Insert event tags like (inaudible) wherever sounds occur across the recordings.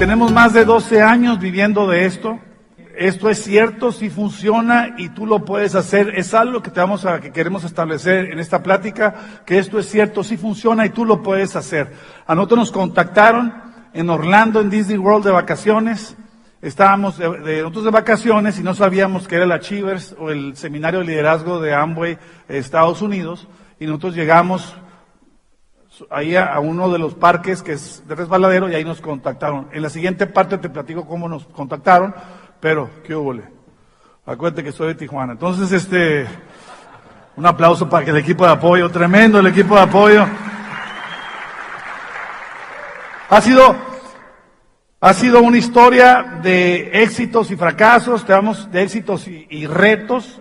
Tenemos más de 12 años viviendo de esto. Esto es cierto, si funciona y tú lo puedes hacer. Es algo que te vamos a, que queremos establecer en esta plática, que esto es cierto, si funciona y tú lo puedes hacer. A nosotros nos contactaron en Orlando, en Disney World de vacaciones. Estábamos de, nosotros de vacaciones y no sabíamos que era el Achievers o el seminario de liderazgo de Amway Estados Unidos. Y nosotros llegamos ahí a, uno de los parques que es de resbaladero y ahí nos contactaron. En la siguiente parte te platico cómo nos contactaron, pero qué hubo. Acuérdate que soy de Tijuana. Entonces, este, un aplauso para el equipo de apoyo, tremendo el equipo de apoyo. Ha sido, ha sido una historia de éxitos y fracasos, te damos de éxitos y retos.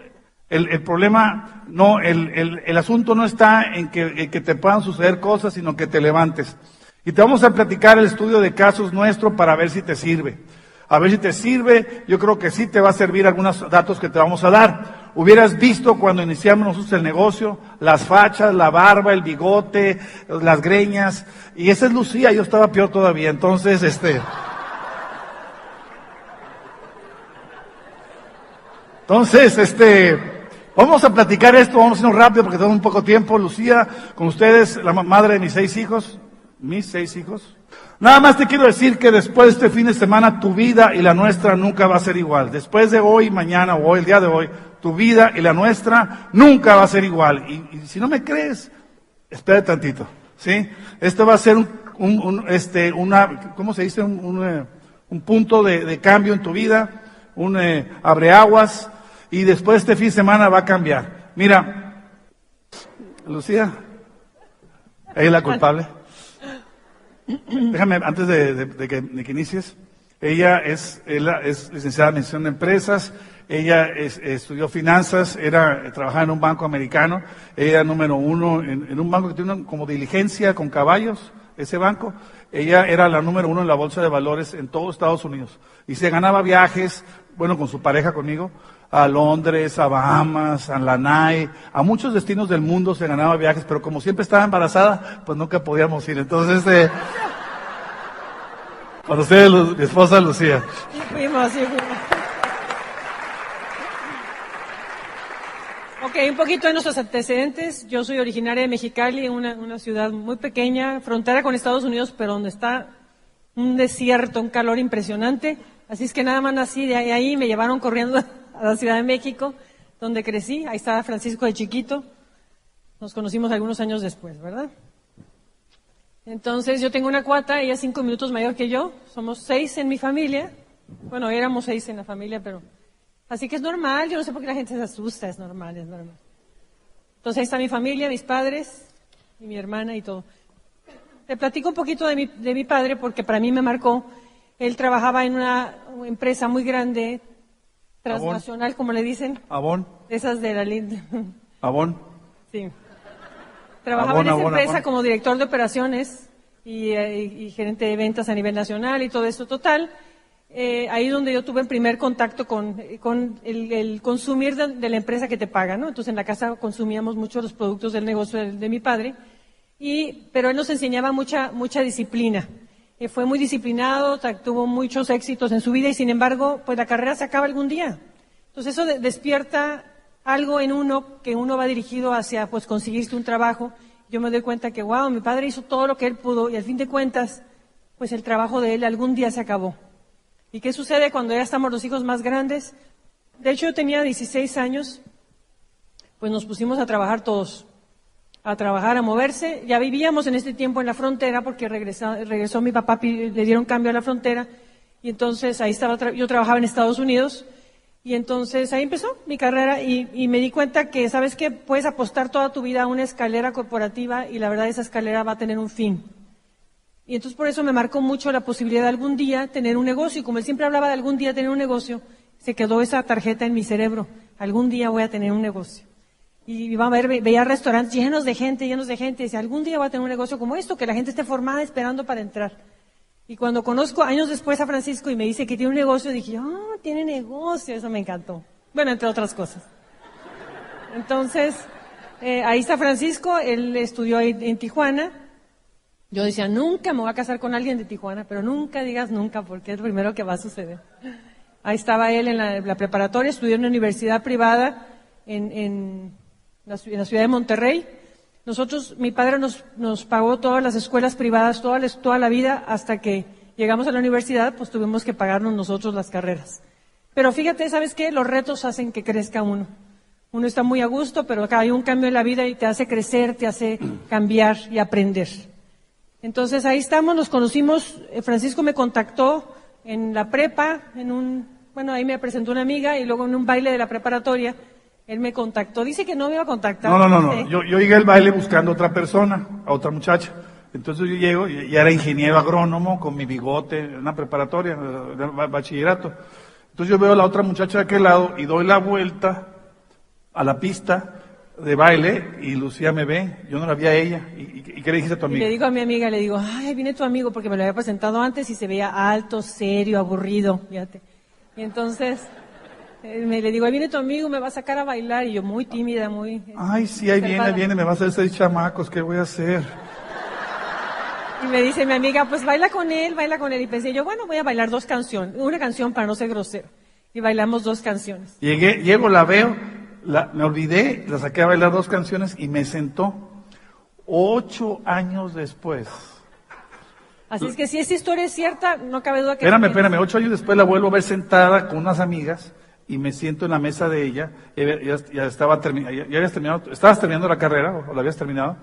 El, problema, no, el, asunto no está en que, en que te puedan suceder cosas, sino que te levantes. Y te vamos a platicar el estudio de casos nuestro para ver si te sirve. A ver si te sirve. Yo creo que sí te va a servir algunos datos que te vamos a dar. Hubieras visto cuando iniciamos nosotros el negocio, las fachas, la barba, el bigote, las greñas. Y esa es Lucía, yo estaba peor todavía. Entonces, este. Entonces, este. Vamos a platicar esto, vamos a irnos rápido porque tenemos un poco tiempo. Lucía, con ustedes, la madre de mis seis hijos, mis seis hijos. Nada más te quiero decir que después de este fin de semana tu vida y la nuestra nunca va a ser igual. Después de hoy, mañana o hoy, el día de hoy, tu vida y la nuestra nunca va a ser igual. Y, y si no me crees, espera tantito, ¿sí? Esto va a ser un, un, un este, una, ¿cómo se dice? Un, un, un punto de, de, cambio en tu vida, un eh, abreaguas, y después de este fin de semana va a cambiar. Mira, Lucía, ella es la culpable. Déjame, antes de, que, de, que, inicies, ella es, es licenciada en de Empresas, ella es, estudió finanzas, era, trabajaba en un banco americano, ella número uno en, en un banco que tiene como diligencia con caballos, ese banco, ella era la número uno en la bolsa de valores en todo Estados Unidos. Y se ganaba viajes, bueno, con su pareja conmigo, a Londres, a Bahamas, a Lanai, a muchos destinos del mundo se ganaba viajes, pero como siempre estaba embarazada, pues nunca podíamos ir. Entonces, eh, con ustedes, mi esposa Lucía. Fuimos, sí, fuimos. Ok, un poquito de nuestros antecedentes. Yo soy originaria de Mexicali, una, ciudad muy pequeña, frontera con Estados Unidos, pero donde está un desierto, un calor impresionante. Así es que nada más nací de ahí me llevaron corriendo a la Ciudad de México, donde crecí. Ahí estaba Francisco de chiquito. Nos conocimos algunos años después, ¿verdad? Entonces yo tengo una cuata, ella es cinco minutos mayor que yo. Somos seis en mi familia. Bueno, éramos seis en la familia, pero... Así que es normal, yo no sé por qué la gente se asusta, es normal, es normal. Entonces ahí está mi familia, mis padres, y mi hermana y todo. Te platico un poquito de mi, de mi padre porque para mí me marcó. Él trabajaba en una empresa muy grande, transnacional, como le dicen. Abón. Esas de la. Abón. Sí. Trabajaba en esa empresa como director de operaciones y, eh, y, y, gerente de ventas a nivel nacional y todo eso. Total, eh, ahí donde yo tuve el primer contacto con, con el, el, consumir de, de, la empresa que te paga, ¿no? Entonces en la casa consumíamos mucho los productos del negocio de, de mi padre, y, pero él nos enseñaba mucha, mucha disciplina. Eh, fue muy disciplinado, tuvo muchos éxitos en su vida y sin embargo, pues la carrera se acaba algún día. Entonces eso de, despierta algo en uno que uno va dirigido hacia pues conseguirse un trabajo. Yo me doy cuenta que, wow, mi padre hizo todo lo que él pudo y al fin de cuentas, pues el trabajo de él algún día se acabó. ¿Y qué sucede cuando ya estamos los hijos más grandes? De hecho, yo tenía 16 años, pues nos pusimos a trabajar todos, a trabajar, a moverse. Ya vivíamos en este tiempo en la frontera porque regresó, mi papá, le dieron cambio a la frontera y entonces ahí estaba, yo trabajaba en Estados Unidos y entonces ahí empezó mi carrera y, y me di cuenta que, ¿sabes qué? Puedes apostar toda tu vida a una escalera corporativa y la verdad esa escalera va a tener un fin. Y entonces por eso me marcó mucho la posibilidad de algún día tener un negocio. Y como él siempre hablaba de algún día tener un negocio, se quedó esa tarjeta en mi cerebro. Algún día voy a tener un negocio. Y iba a ver, veía restaurantes llenos de gente, llenos de gente. Y decía, algún día voy a tener un negocio como esto, que la gente esté formada esperando para entrar. Y cuando conozco años después a Francisco y me dice que tiene un negocio, dije, ah, tiene negocio. Eso me encantó. Bueno, entre otras cosas. Entonces, eh, ahí está Francisco. Él estudió ahí en Tijuana Yo decía, nunca me voy a casar con alguien de Tijuana, pero nunca digas nunca, porque es lo primero que va a suceder. Ahí estaba él en la, preparatoria, estudió en una universidad privada en, la, ciudad de Monterrey. Nosotros, mi padre nos, nos pagó todas las escuelas privadas, toda, toda la vida, hasta que llegamos a la universidad, pues tuvimos que pagarnos nosotros las carreras. Pero fíjate, ¿sabes qué? Los retos hacen que crezca uno. Uno está muy a gusto, pero acá hay un cambio en la vida y te hace crecer, te hace (clears throat) cambiar y aprender. Entonces ahí estamos, nos conocimos, eh, Francisco me contactó en la prepa, en un, bueno, ahí me presentó una amiga y luego en un baile de la preparatoria, él me contactó. Dice que no me iba a contactar. No, no, no, no. Yo, yo llegué al baile buscando a otra persona, a otra muchacha. Entonces yo llego, y era ingeniero agrónomo con mi bigote, una preparatoria, bachillerato. Entonces yo veo a la otra muchacha de aquel lado y doy la vuelta a la pista de baile y Lucía me ve, yo no la vi a ella. ¿Y, qué le dijiste a tu amiga? le digo a mi amiga, le digo, ay, viene tu amigo porque me lo había presentado antes y se veía alto, serio, aburrido, fíjate. Y entonces eh, me le digo, ahí viene tu amigo, me va a sacar a bailar y yo muy tímida, muy... Ay, sí, ahí viene, viene, me va a hacer seis chamacos, ¿qué voy a hacer? Y me dice mi amiga, pues baila con él, baila con él. Y pensé yo, bueno, voy a bailar dos canciones, una canción para no ser grosero. Y bailamos dos canciones. Llegué, llego, la veo, me olvidé, la saqué a bailar dos canciones y me sentó ocho años después. Así es que si esa historia es cierta, no cabe duda que... Espérame, espérame, ocho años después la vuelvo a ver sentada con unas amigas y me siento en la mesa de ella, ya, estaba terminando, ya, habías terminado, estabas terminando la carrera o la habías terminado.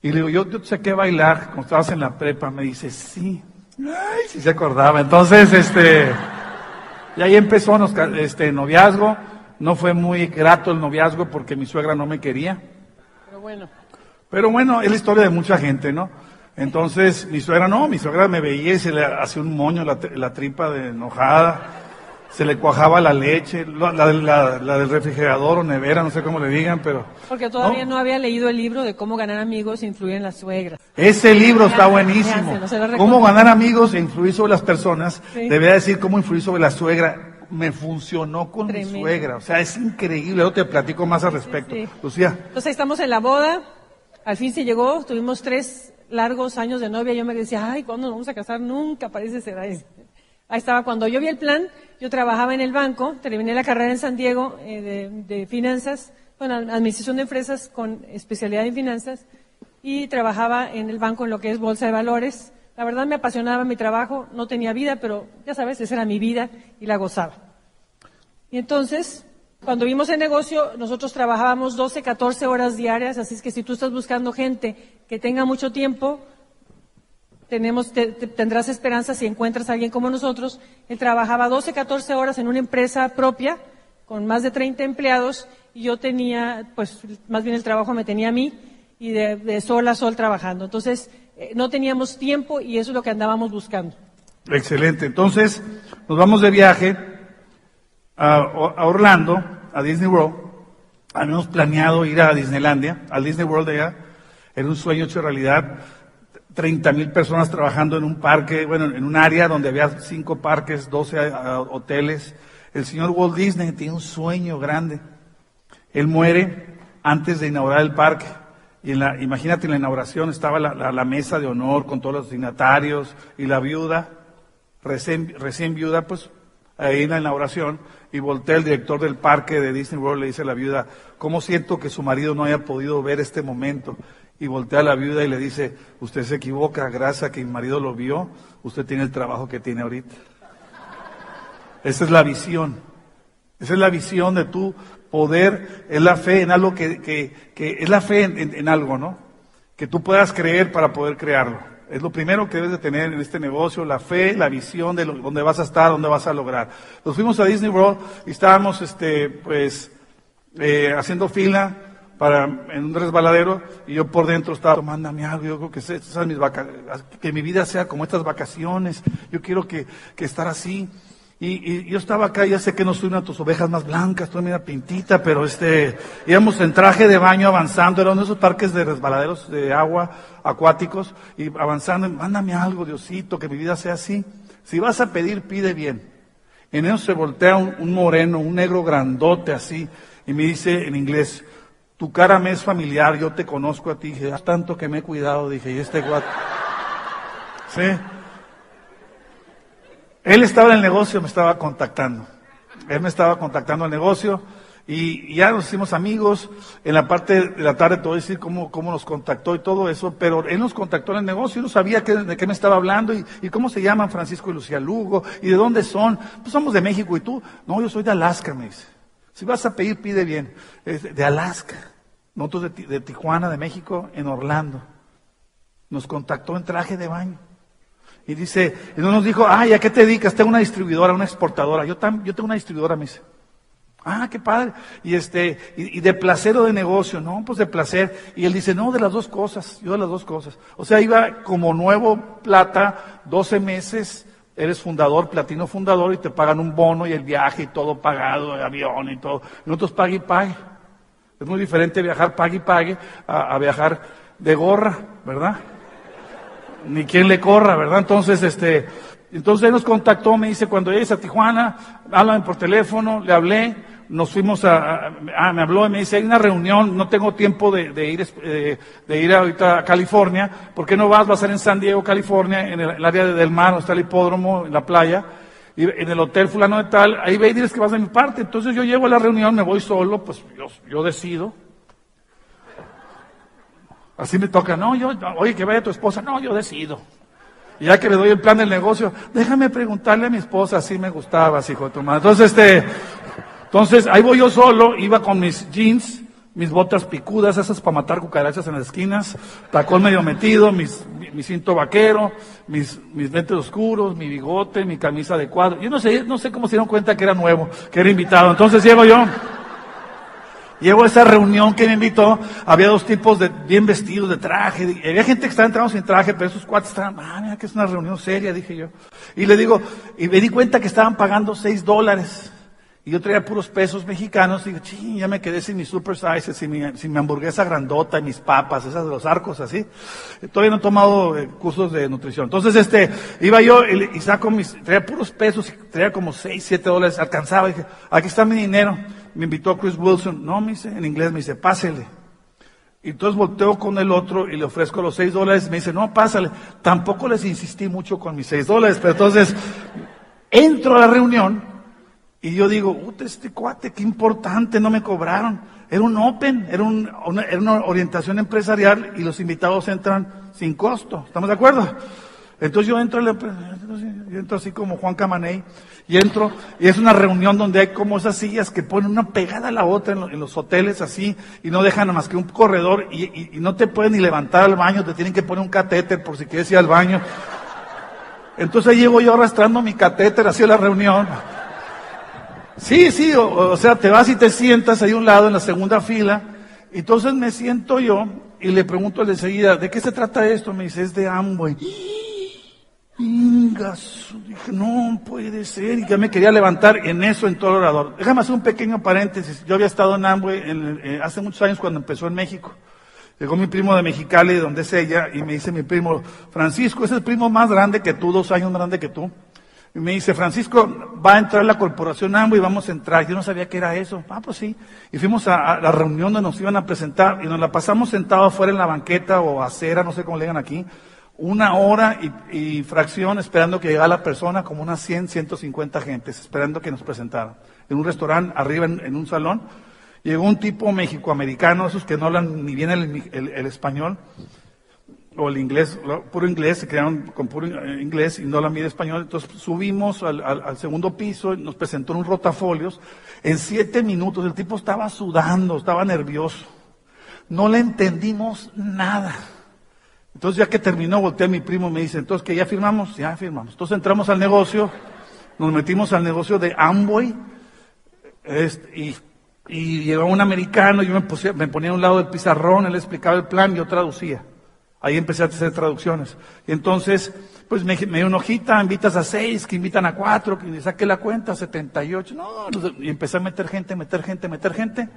Y le digo, yo, yo sé qué bailar, como estabas en la prepa, me dice, sí. Ay, sí se acordaba. Entonces, este, y ahí empezó este noviazgo, no fue muy grato el noviazgo porque mi suegra no me quería. Pero bueno. Pero bueno, es la historia de mucha gente, ¿no? Entonces, mi suegra no, mi suegra me veía y se le hacía un moño la, la tripa de enojada, se le cuajaba la leche, la, la, la, del refrigerador o nevera, no sé cómo le digan, pero... Porque todavía no, había leído el libro de cómo ganar amigos e influir en las suegras. Ese libro está buenísimo. cómo ganar amigos e influir sobre las personas. Debería decir cómo influir sobre la suegra me funcionó con mi suegra. O sea, es increíble. Yo te platico más al respecto. Lucía. Entonces estamos en la boda. Al fin se llegó. Tuvimos tres largos años de novia. Yo me decía, ay, ¿cuándo nos vamos a casar? Nunca parece ser ahí. Ahí estaba. Cuando yo vi el plan, yo trabajaba en el banco. Terminé la carrera en San Diego eh, de, finanzas. Bueno, administración de empresas con especialidad en finanzas. Y trabajaba en el banco en lo que es bolsa de valores la verdad me apasionaba mi trabajo, no tenía vida, pero ya sabes, esa era mi vida y la gozaba. Y entonces, cuando vimos el negocio, nosotros trabajábamos 12, 14 horas diarias, así es que si tú estás buscando gente que tenga mucho tiempo, tenemos, tendrás esperanza si encuentras a alguien como nosotros. Él trabajaba 12, 14 horas en una empresa propia, con más de 30 empleados, y yo tenía, pues, más bien el trabajo me tenía a mí, y de, de sol a sol trabajando. Entonces, eh, no teníamos tiempo y eso es lo que andábamos buscando. Excelente. Entonces, nos vamos de viaje a, Orlando, a Disney World. Habíamos planeado ir a Disneylandia, al Disney World allá. Era un sueño hecho realidad. 30 mil personas trabajando en un parque, bueno, en un área donde había cinco parques, 12 hoteles. El señor Walt Disney tiene un sueño grande. Él muere antes de inaugurar el parque. Y en la, imagínate, en la inauguración estaba la, mesa de honor con todos los dignatarios y la viuda, recién, recién viuda, pues ahí en la inauguración, y voltea el director del parque de Disney World, le dice a la viuda, ¿cómo siento que su marido no haya podido ver este momento? Y voltea a la viuda y le dice, usted se equivoca, gracias a que mi marido lo vio, usted tiene el trabajo que tiene ahorita. Esa es la visión. Esa es la visión de tú poder, es la fe en algo que, que, que es la fe en, algo, ¿no? Que tú puedas creer para poder crearlo. Es lo primero que debes de tener en este negocio, la fe, la visión de dónde vas a estar, dónde vas a lograr. Nos fuimos a Disney World y estábamos, este, pues, eh, haciendo fila para, en un resbaladero y yo por dentro estaba, mándame algo, yo creo que, esas mis que mi vida sea como estas vacaciones, yo quiero que, que estar así. Y, yo estaba acá, ya sé que no soy una de tus ovejas más blancas, estoy media pintita, pero este, íbamos en traje de baño avanzando, era uno de esos parques de resbaladeros de agua acuáticos, y avanzando, mándame algo, Diosito, que mi vida sea así. Si vas a pedir, pide bien. En eso se voltea un, un moreno, un negro grandote así, y me dice en inglés, Tu cara me es familiar, yo te conozco a ti. Dije, "Ah, tanto que me he cuidado, dije, y este guato. Sí. Él estaba en el negocio, me estaba contactando. Él me estaba contactando al negocio y, ya nos hicimos amigos. En la parte de la tarde te voy a decir cómo, cómo nos contactó y todo eso, pero él nos contactó en el negocio y no sabía de qué me estaba hablando y, y cómo se llaman Francisco y Lucía Lugo y de dónde son. Pues somos de México y tú. No, yo soy de Alaska, me dice. Si vas a pedir, pide bien. De- Alaska. Nosotros de, de Tijuana, de México, en Orlando. Nos contactó en traje de baño. Y dice, y no nos dijo, ay, ¿a qué te dedicas? Tengo una distribuidora, una exportadora. Yo, tam- yo tengo una distribuidora, me dice. Ah, qué padre. Y este, y, y de placer o de negocio, no, pues de placer. Y él dice, no, de las dos cosas, yo de las dos cosas. O sea, iba como nuevo plata, 12 meses, eres fundador, platino fundador, y te pagan un bono y el viaje y todo pagado, el avión y todo. Y nosotros pague y pague. Es muy diferente viajar pague y pague a, a viajar de gorra, ¿verdad? ni quien le corra, ¿verdad? Entonces, este, entonces él nos contactó, me dice, cuando llegues a Tijuana, háblame por teléfono, le hablé, nos fuimos a, a- me habló y me dice, hay una reunión, no tengo tiempo de, de ir, eh, de ir ahorita a California, ¿por qué no vas? Va a ser en San Diego, California, en el, el área del mar, donde está el hipódromo, en la playa, y en el hotel fulano de tal, ahí ve y diles que vas de mi parte. Entonces yo llego a la reunión, me voy solo, pues yo, yo decido. Así me toca, no, yo, oye, que vaya tu esposa, no, yo decido. Ya que le doy el plan del negocio, déjame preguntarle a mi esposa si me gustabas, hijo de tu madre. Entonces, este, entonces ahí voy yo solo, iba con mis jeans, mis botas picudas, esas para matar cucarachas en las esquinas, tacón medio metido, mis, mi, mi cinto vaquero, mis, mis lentes oscuros, mi bigote, mi camisa de cuadro. Yo no sé, no sé cómo se dieron cuenta que era nuevo, que era invitado. Entonces llego yo. Llego a esa reunión que me invitó, había dos tipos de bien vestidos de traje, había gente que estaba entrando sin traje, pero esos cuates estaban, ah, mira que es una reunión seria, dije yo. Y le digo, y me di cuenta que estaban pagando seis dólares. Y yo traía puros pesos mexicanos, y digo, ching, ya me quedé sin mis super sizes, sin mi, sin mi hamburguesa grandota y mis papas, esas de los arcos así. Todavía no he tomado eh, cursos de nutrición. Entonces, este, iba yo y, saco mis, traía puros pesos, traía como seis, siete dólares, alcanzaba, dije, aquí está mi dinero. Me invitó Chris Wilson, no, me dice, en inglés me dice, pásele. Y entonces volteo con el otro y le ofrezco los seis dólares. Me dice, no, pásale. Tampoco les insistí mucho con mis seis dólares, pero entonces entro a la reunión y yo digo, este cuate, qué importante, no me cobraron. Era un open, era, un- una, era una orientación empresarial y los invitados entran sin costo. ¿Estamos de acuerdo? Entonces yo entro, yo entro así como Juan Camaney, y entro, y es una reunión donde hay como esas sillas que ponen una pegada a la otra en, lo- en los hoteles así, y no dejan más que un corredor, y, no te pueden ni levantar al baño, te tienen que poner un catéter por si quieres ir al baño. Entonces llego yo arrastrando mi catéter hacia la reunión. Sí, sí, o, sea, te vas y te sientas ahí a un lado en la segunda fila. Entonces me siento yo y le pregunto enseguida, ¿de qué se trata esto? Me dice, es de Amway. Ingas, dije, no puede ser, y ya me quería levantar en eso, en todo el orador. Déjame hacer un pequeño paréntesis. Yo había estado en Amway en- eh, hace muchos años cuando empezó en México. Llegó mi primo de Mexicali, de donde es ella, y me dice mi primo, Francisco, es el primo más grande que tú, dos años más grande que tú. Y me dice, Francisco, va a entrar la corporación Amway y vamos a entrar. Yo no sabía qué era eso. Ah, pues sí. Y fuimos a, a la reunión donde nos iban a presentar y nos la pasamos sentados afuera en la banqueta o acera, no sé cómo le digan aquí, una hora y, fracción esperando que llegara la persona, como unas 100, 150 gentes, esperando que nos presentaran. En un restaurante, arriba en, un salón, llegó un tipo mexicoamericano, esos que no hablan ni bien el, el- español, o el inglés, puro inglés, se quedaron con puro inglés y no la mide español. Entonces subimos al, segundo piso, nos presentó en un rotafolios. En siete minutos el tipo estaba sudando, estaba nervioso. No le entendimos nada. Entonces ya que terminó, volteé a mi primo y me dice, entonces que ya firmamos, ya firmamos. Entonces entramos al negocio, nos metimos al negocio de Amway, este, y, y llegó un americano, yo me, me ponía a un lado del pizarrón, él explicaba el plan, yo traducía. Ahí empecé a hacer traducciones. Y entonces, pues me, me dio una hojita, invitas a seis, que invitan a cuatro, que saqué la cuenta, 78. No, y empecé a meter gente, meter gente, meter gente.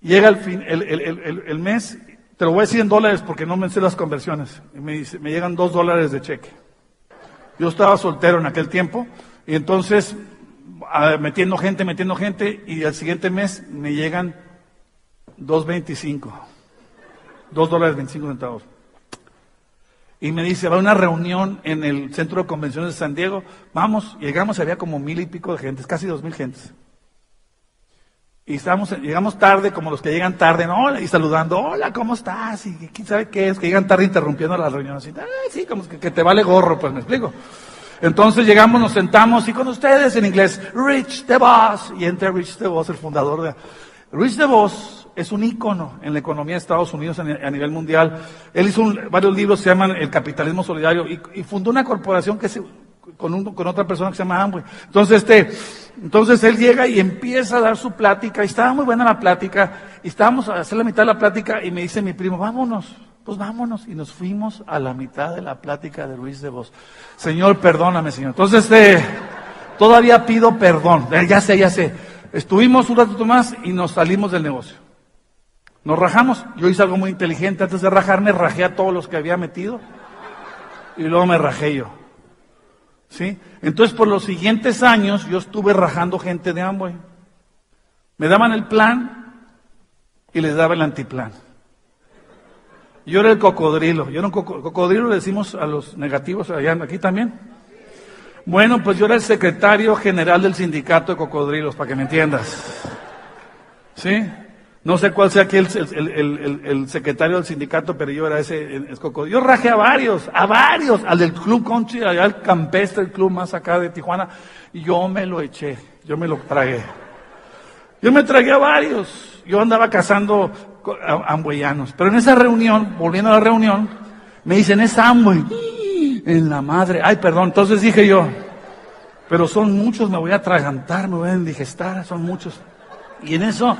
Llega el, fin, el- el- el- el mes, te lo voy a decir en dólares porque no me sé las conversiones. Y me, dice, me llegan dos dólares de cheque. Yo estaba soltero en aquel tiempo y entonces ah, metiendo gente, metiendo gente y al siguiente mes me llegan 2.25. 2 dólares 25 centavos. Y me dice, va a una reunión en el Centro de Convenciones de San Diego. Vamos, llegamos, había como mil y pico de gentes, casi dos mil gentes. Y estamos, llegamos tarde, como los que llegan tarde, ¿no? Y saludando, hola, ¿cómo estás? Y quién sabe qué es, que llegan tarde interrumpiendo la reunión. Así, ah, sí, como que, te vale gorro, pues me explico. Entonces llegamos, nos sentamos y con ustedes en inglés, Rich DeVos. Y entra Rich DeVos, el fundador de... Rich DeVos es un ícono en la economía de Estados Unidos a nivel mundial. Él hizo varios libros, se llaman El capitalismo solidario, y, fundó una corporación que se, con, otra persona que se llama Amway. Entonces, este, entonces él llega y empieza a dar su plática, y estaba muy buena la plática, y estábamos a hacer la mitad de la plática, y me dice mi primo, vámonos pues vámonos. Y nos fuimos a la mitad de la plática de Luis de Vos. Señor, perdóname, Señor. Entonces, este, todavía pido perdón. Eh, ya sé, ya sé. Estuvimos un ratito más y nos salimos del negocio. Nos rajamos. Yo hice algo muy inteligente. Antes de rajarme, rajé a todos los que había metido. Y luego me rajé yo. ¿Sí? Entonces, por los siguientes años, yo estuve rajando gente de Amway. Me daban el plan y les daba el antiplan. Yo era el cocodrilo. Yo era un cocodrilo, le decimos a los negativos allá, aquí también. Bueno, pues yo era el secretario general del sindicato de cocodrilos, para que me entiendas. ¿Sí? No sé cuál sea aquí el, el, secretario del sindicato, pero yo era ese cocodrilo. Yo rajé a varios, a varios, al del club country, allá al campestre, el club más acá de Tijuana, y yo me lo eché, yo me lo tragué. Yo me tragué a varios. Yo andaba cazando ambueyanos. Pero en esa reunión, volviendo a la reunión, me dicen, es Amway. En la madre. Ay, perdón. Entonces dije yo, pero son muchos, me voy a atragantar, me voy a indigestar, son muchos. Y en eso,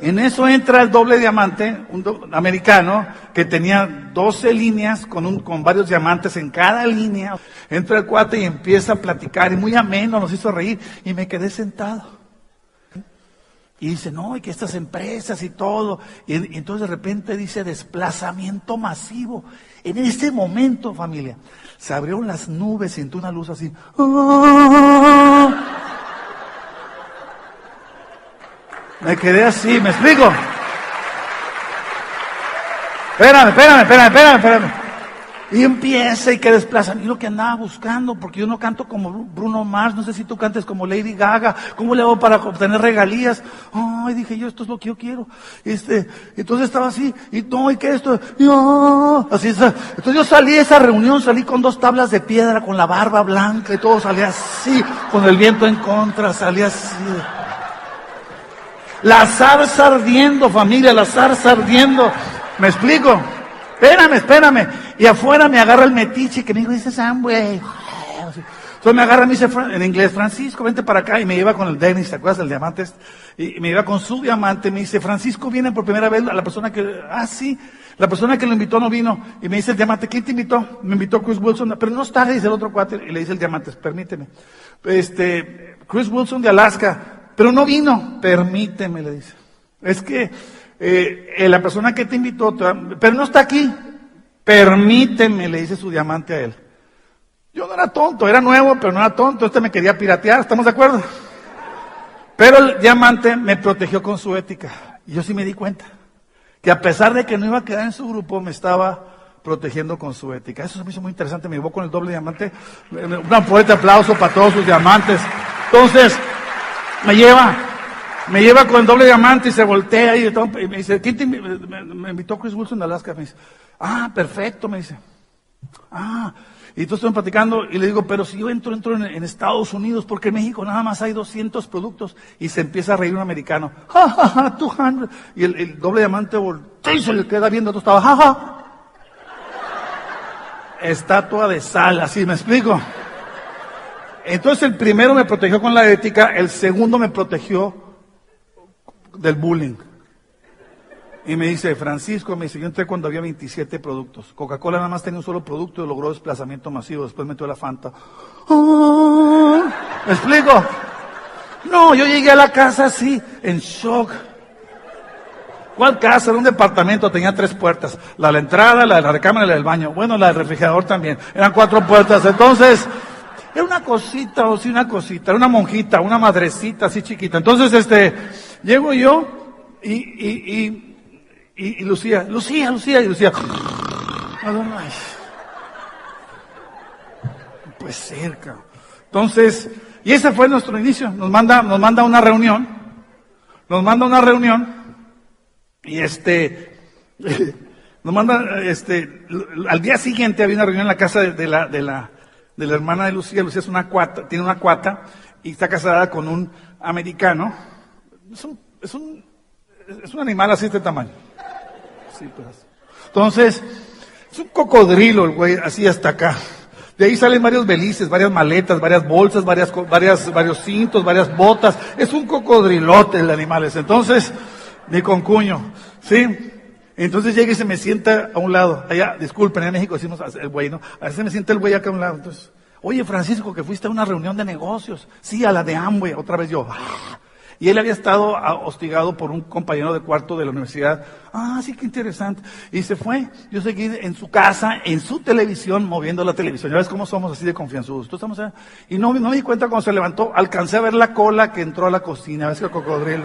en eso entra el doble diamante, un americano, que tenía 12 líneas con, varios diamantes en cada línea. Entra el cuate y empieza a platicar, y muy ameno, nos hizo reír, y me quedé sentado. Y dice, no, y que estas empresas y todo. Y, entonces de repente dice desplazamiento masivo. En este momento, familia, se abrieron las nubes y entró una luz así. Me quedé así, ¿me explico? Espérame, espérame, espérame, espérame, espérame. Y empieza y que desplazan. Y lo que andaba buscando, porque yo no canto como Bruno Mars, no sé si tú cantes como Lady Gaga, ¿cómo le hago para obtener regalías? Ay, dije yo, esto es lo que yo quiero. Este, entonces estaba así, y no, y que esto, y, así Entonces yo salí de esa reunión, salí con dos tablas de piedra, con la barba blanca y todo, salía así, con el viento en contra, salía así. La zarza ardiendo, familia, la zarza ardiendo. ¿Me explico? Espérame, espérame. Y afuera me agarra el metiche que me dijo, dice Sam, güey. Entonces me agarra, me dice en inglés, Francisco, vente para acá. Y me lleva con el Dennis, ¿te acuerdas del diamante? Y me lleva con su diamante. Me dice, Francisco viene por primera vez la persona que, ah, sí. La persona que lo invitó no vino. Y me dice el diamante, ¿quién te invitó? Me invitó Chris Wilson. Pero no está, dice el otro cuate. Y le dice el diamante, permíteme. Este, Chris Wilson de Alaska. Pero no vino. Permíteme, le dice. Es que, eh, la persona que te invitó, pero no está aquí. Permíteme, le dice su diamante a él. Yo no era tonto, era nuevo, pero no era tonto. Este me quería piratear, ¿estamos de acuerdo? Pero el diamante me protegió con su ética. Y yo sí me di cuenta. Que a pesar de que no iba a quedar en su grupo, me estaba protegiendo con su ética. Eso se me hizo muy interesante. Me llevó con el doble diamante. Un fuerte aplauso para todos sus diamantes. Entonces, me lleva, me lleva con el doble diamante y se voltea y, me dice, ¿quién te me, invitó Chris Wilson de Alaska? Me dice, Ah, perfecto, me dice. Ah, y entonces estoy platicando y le digo, pero si yo entro, entro en, Estados Unidos, porque en México nada más hay 200 productos. Y se empieza a reír un americano. (laughs) Ja, ja, ja, 200. Y el, doble diamante voltea y se le queda viendo, tú estaba, ja, ja. Estatua de sal, así me explico. Entonces el primero me protegió con la ética, el segundo me protegió del bullying. Y me dice, Francisco, me dice, yo entré cuando había 27 productos. Coca-Cola nada más tenía un solo producto y logró desplazamiento masivo. Después metió la Fanta. ¡Ah! ¿Me explico? No, yo llegué a la casa así, en shock. ¿Cuál casa? Era un departamento, tenía tres puertas. La de la entrada, la de la recámara y la del baño. Bueno, la del refrigerador también. Eran cuatro puertas. Entonces, era una cosita, o sí, una cosita. Era una monjita, una madrecita así chiquita. Entonces, este, llego yo y, y, y Y, Lucía, Lucía, Lucía, y Lucía. Pues cerca. Entonces, y ese fue nuestro inicio. Nos manda, nos manda una reunión. Nos manda una reunión. Y este, (laughs) nos manda, este, al día siguiente había una reunión en la casa de la, de la, de la hermana de Lucía. Lucía es una cuata, tiene una cuata y está casada con un americano. Es un, es un, es un animal así de este tamaño. Sí, pues. Entonces, es un cocodrilo el güey, así hasta acá. De ahí salen varios belices, varias maletas, varias bolsas, varias, varias, varios cintos, varias botas. Es un cocodrilote el animal ese. Entonces, mi concuño, ¿sí? Entonces llega y se me sienta a un lado. Allá, disculpen, en México decimos el güey, ¿no? A veces me sienta el güey acá a un lado. Entonces, oye, Francisco, que fuiste a una reunión de negocios. Sí, a la de Amway. Otra vez yo, ¡ah! Y él había estado hostigado por un compañero de cuarto de la universidad. Ah, sí, qué interesante. Y se fue. Yo seguí en su casa, en su televisión, moviendo la televisión. Ya ves cómo somos así de confianzudos. estamos Y no, no me di cuenta cuando se levantó. Alcancé a ver la cola que entró a la cocina. Ves que el cocodrilo.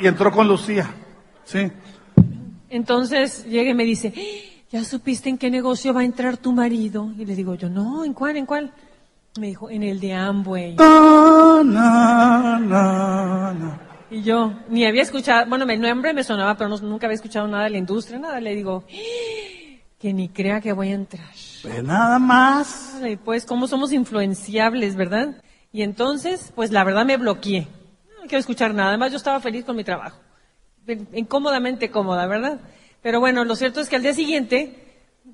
Y, y entró con Lucía. Sí. Entonces llega y me dice, ¿ya supiste en qué negocio va a entrar tu marido? Y le digo yo, no, ¿en cuál, en cuál? Me dijo, en el de Amway. Na, na, na, na. Y yo ni había escuchado, bueno, el nombre me sonaba, pero no- nunca había escuchado nada de la industria, nada. Le digo, que ni crea que voy a entrar. Pues nada más. Ay, Pues, cómo somos influenciables, ¿verdad? Y entonces, pues la verdad me bloqueé. No quiero escuchar nada. Además, yo estaba feliz con mi trabajo. Incómodamente cómoda, ¿verdad? Pero bueno, lo cierto es que al día siguiente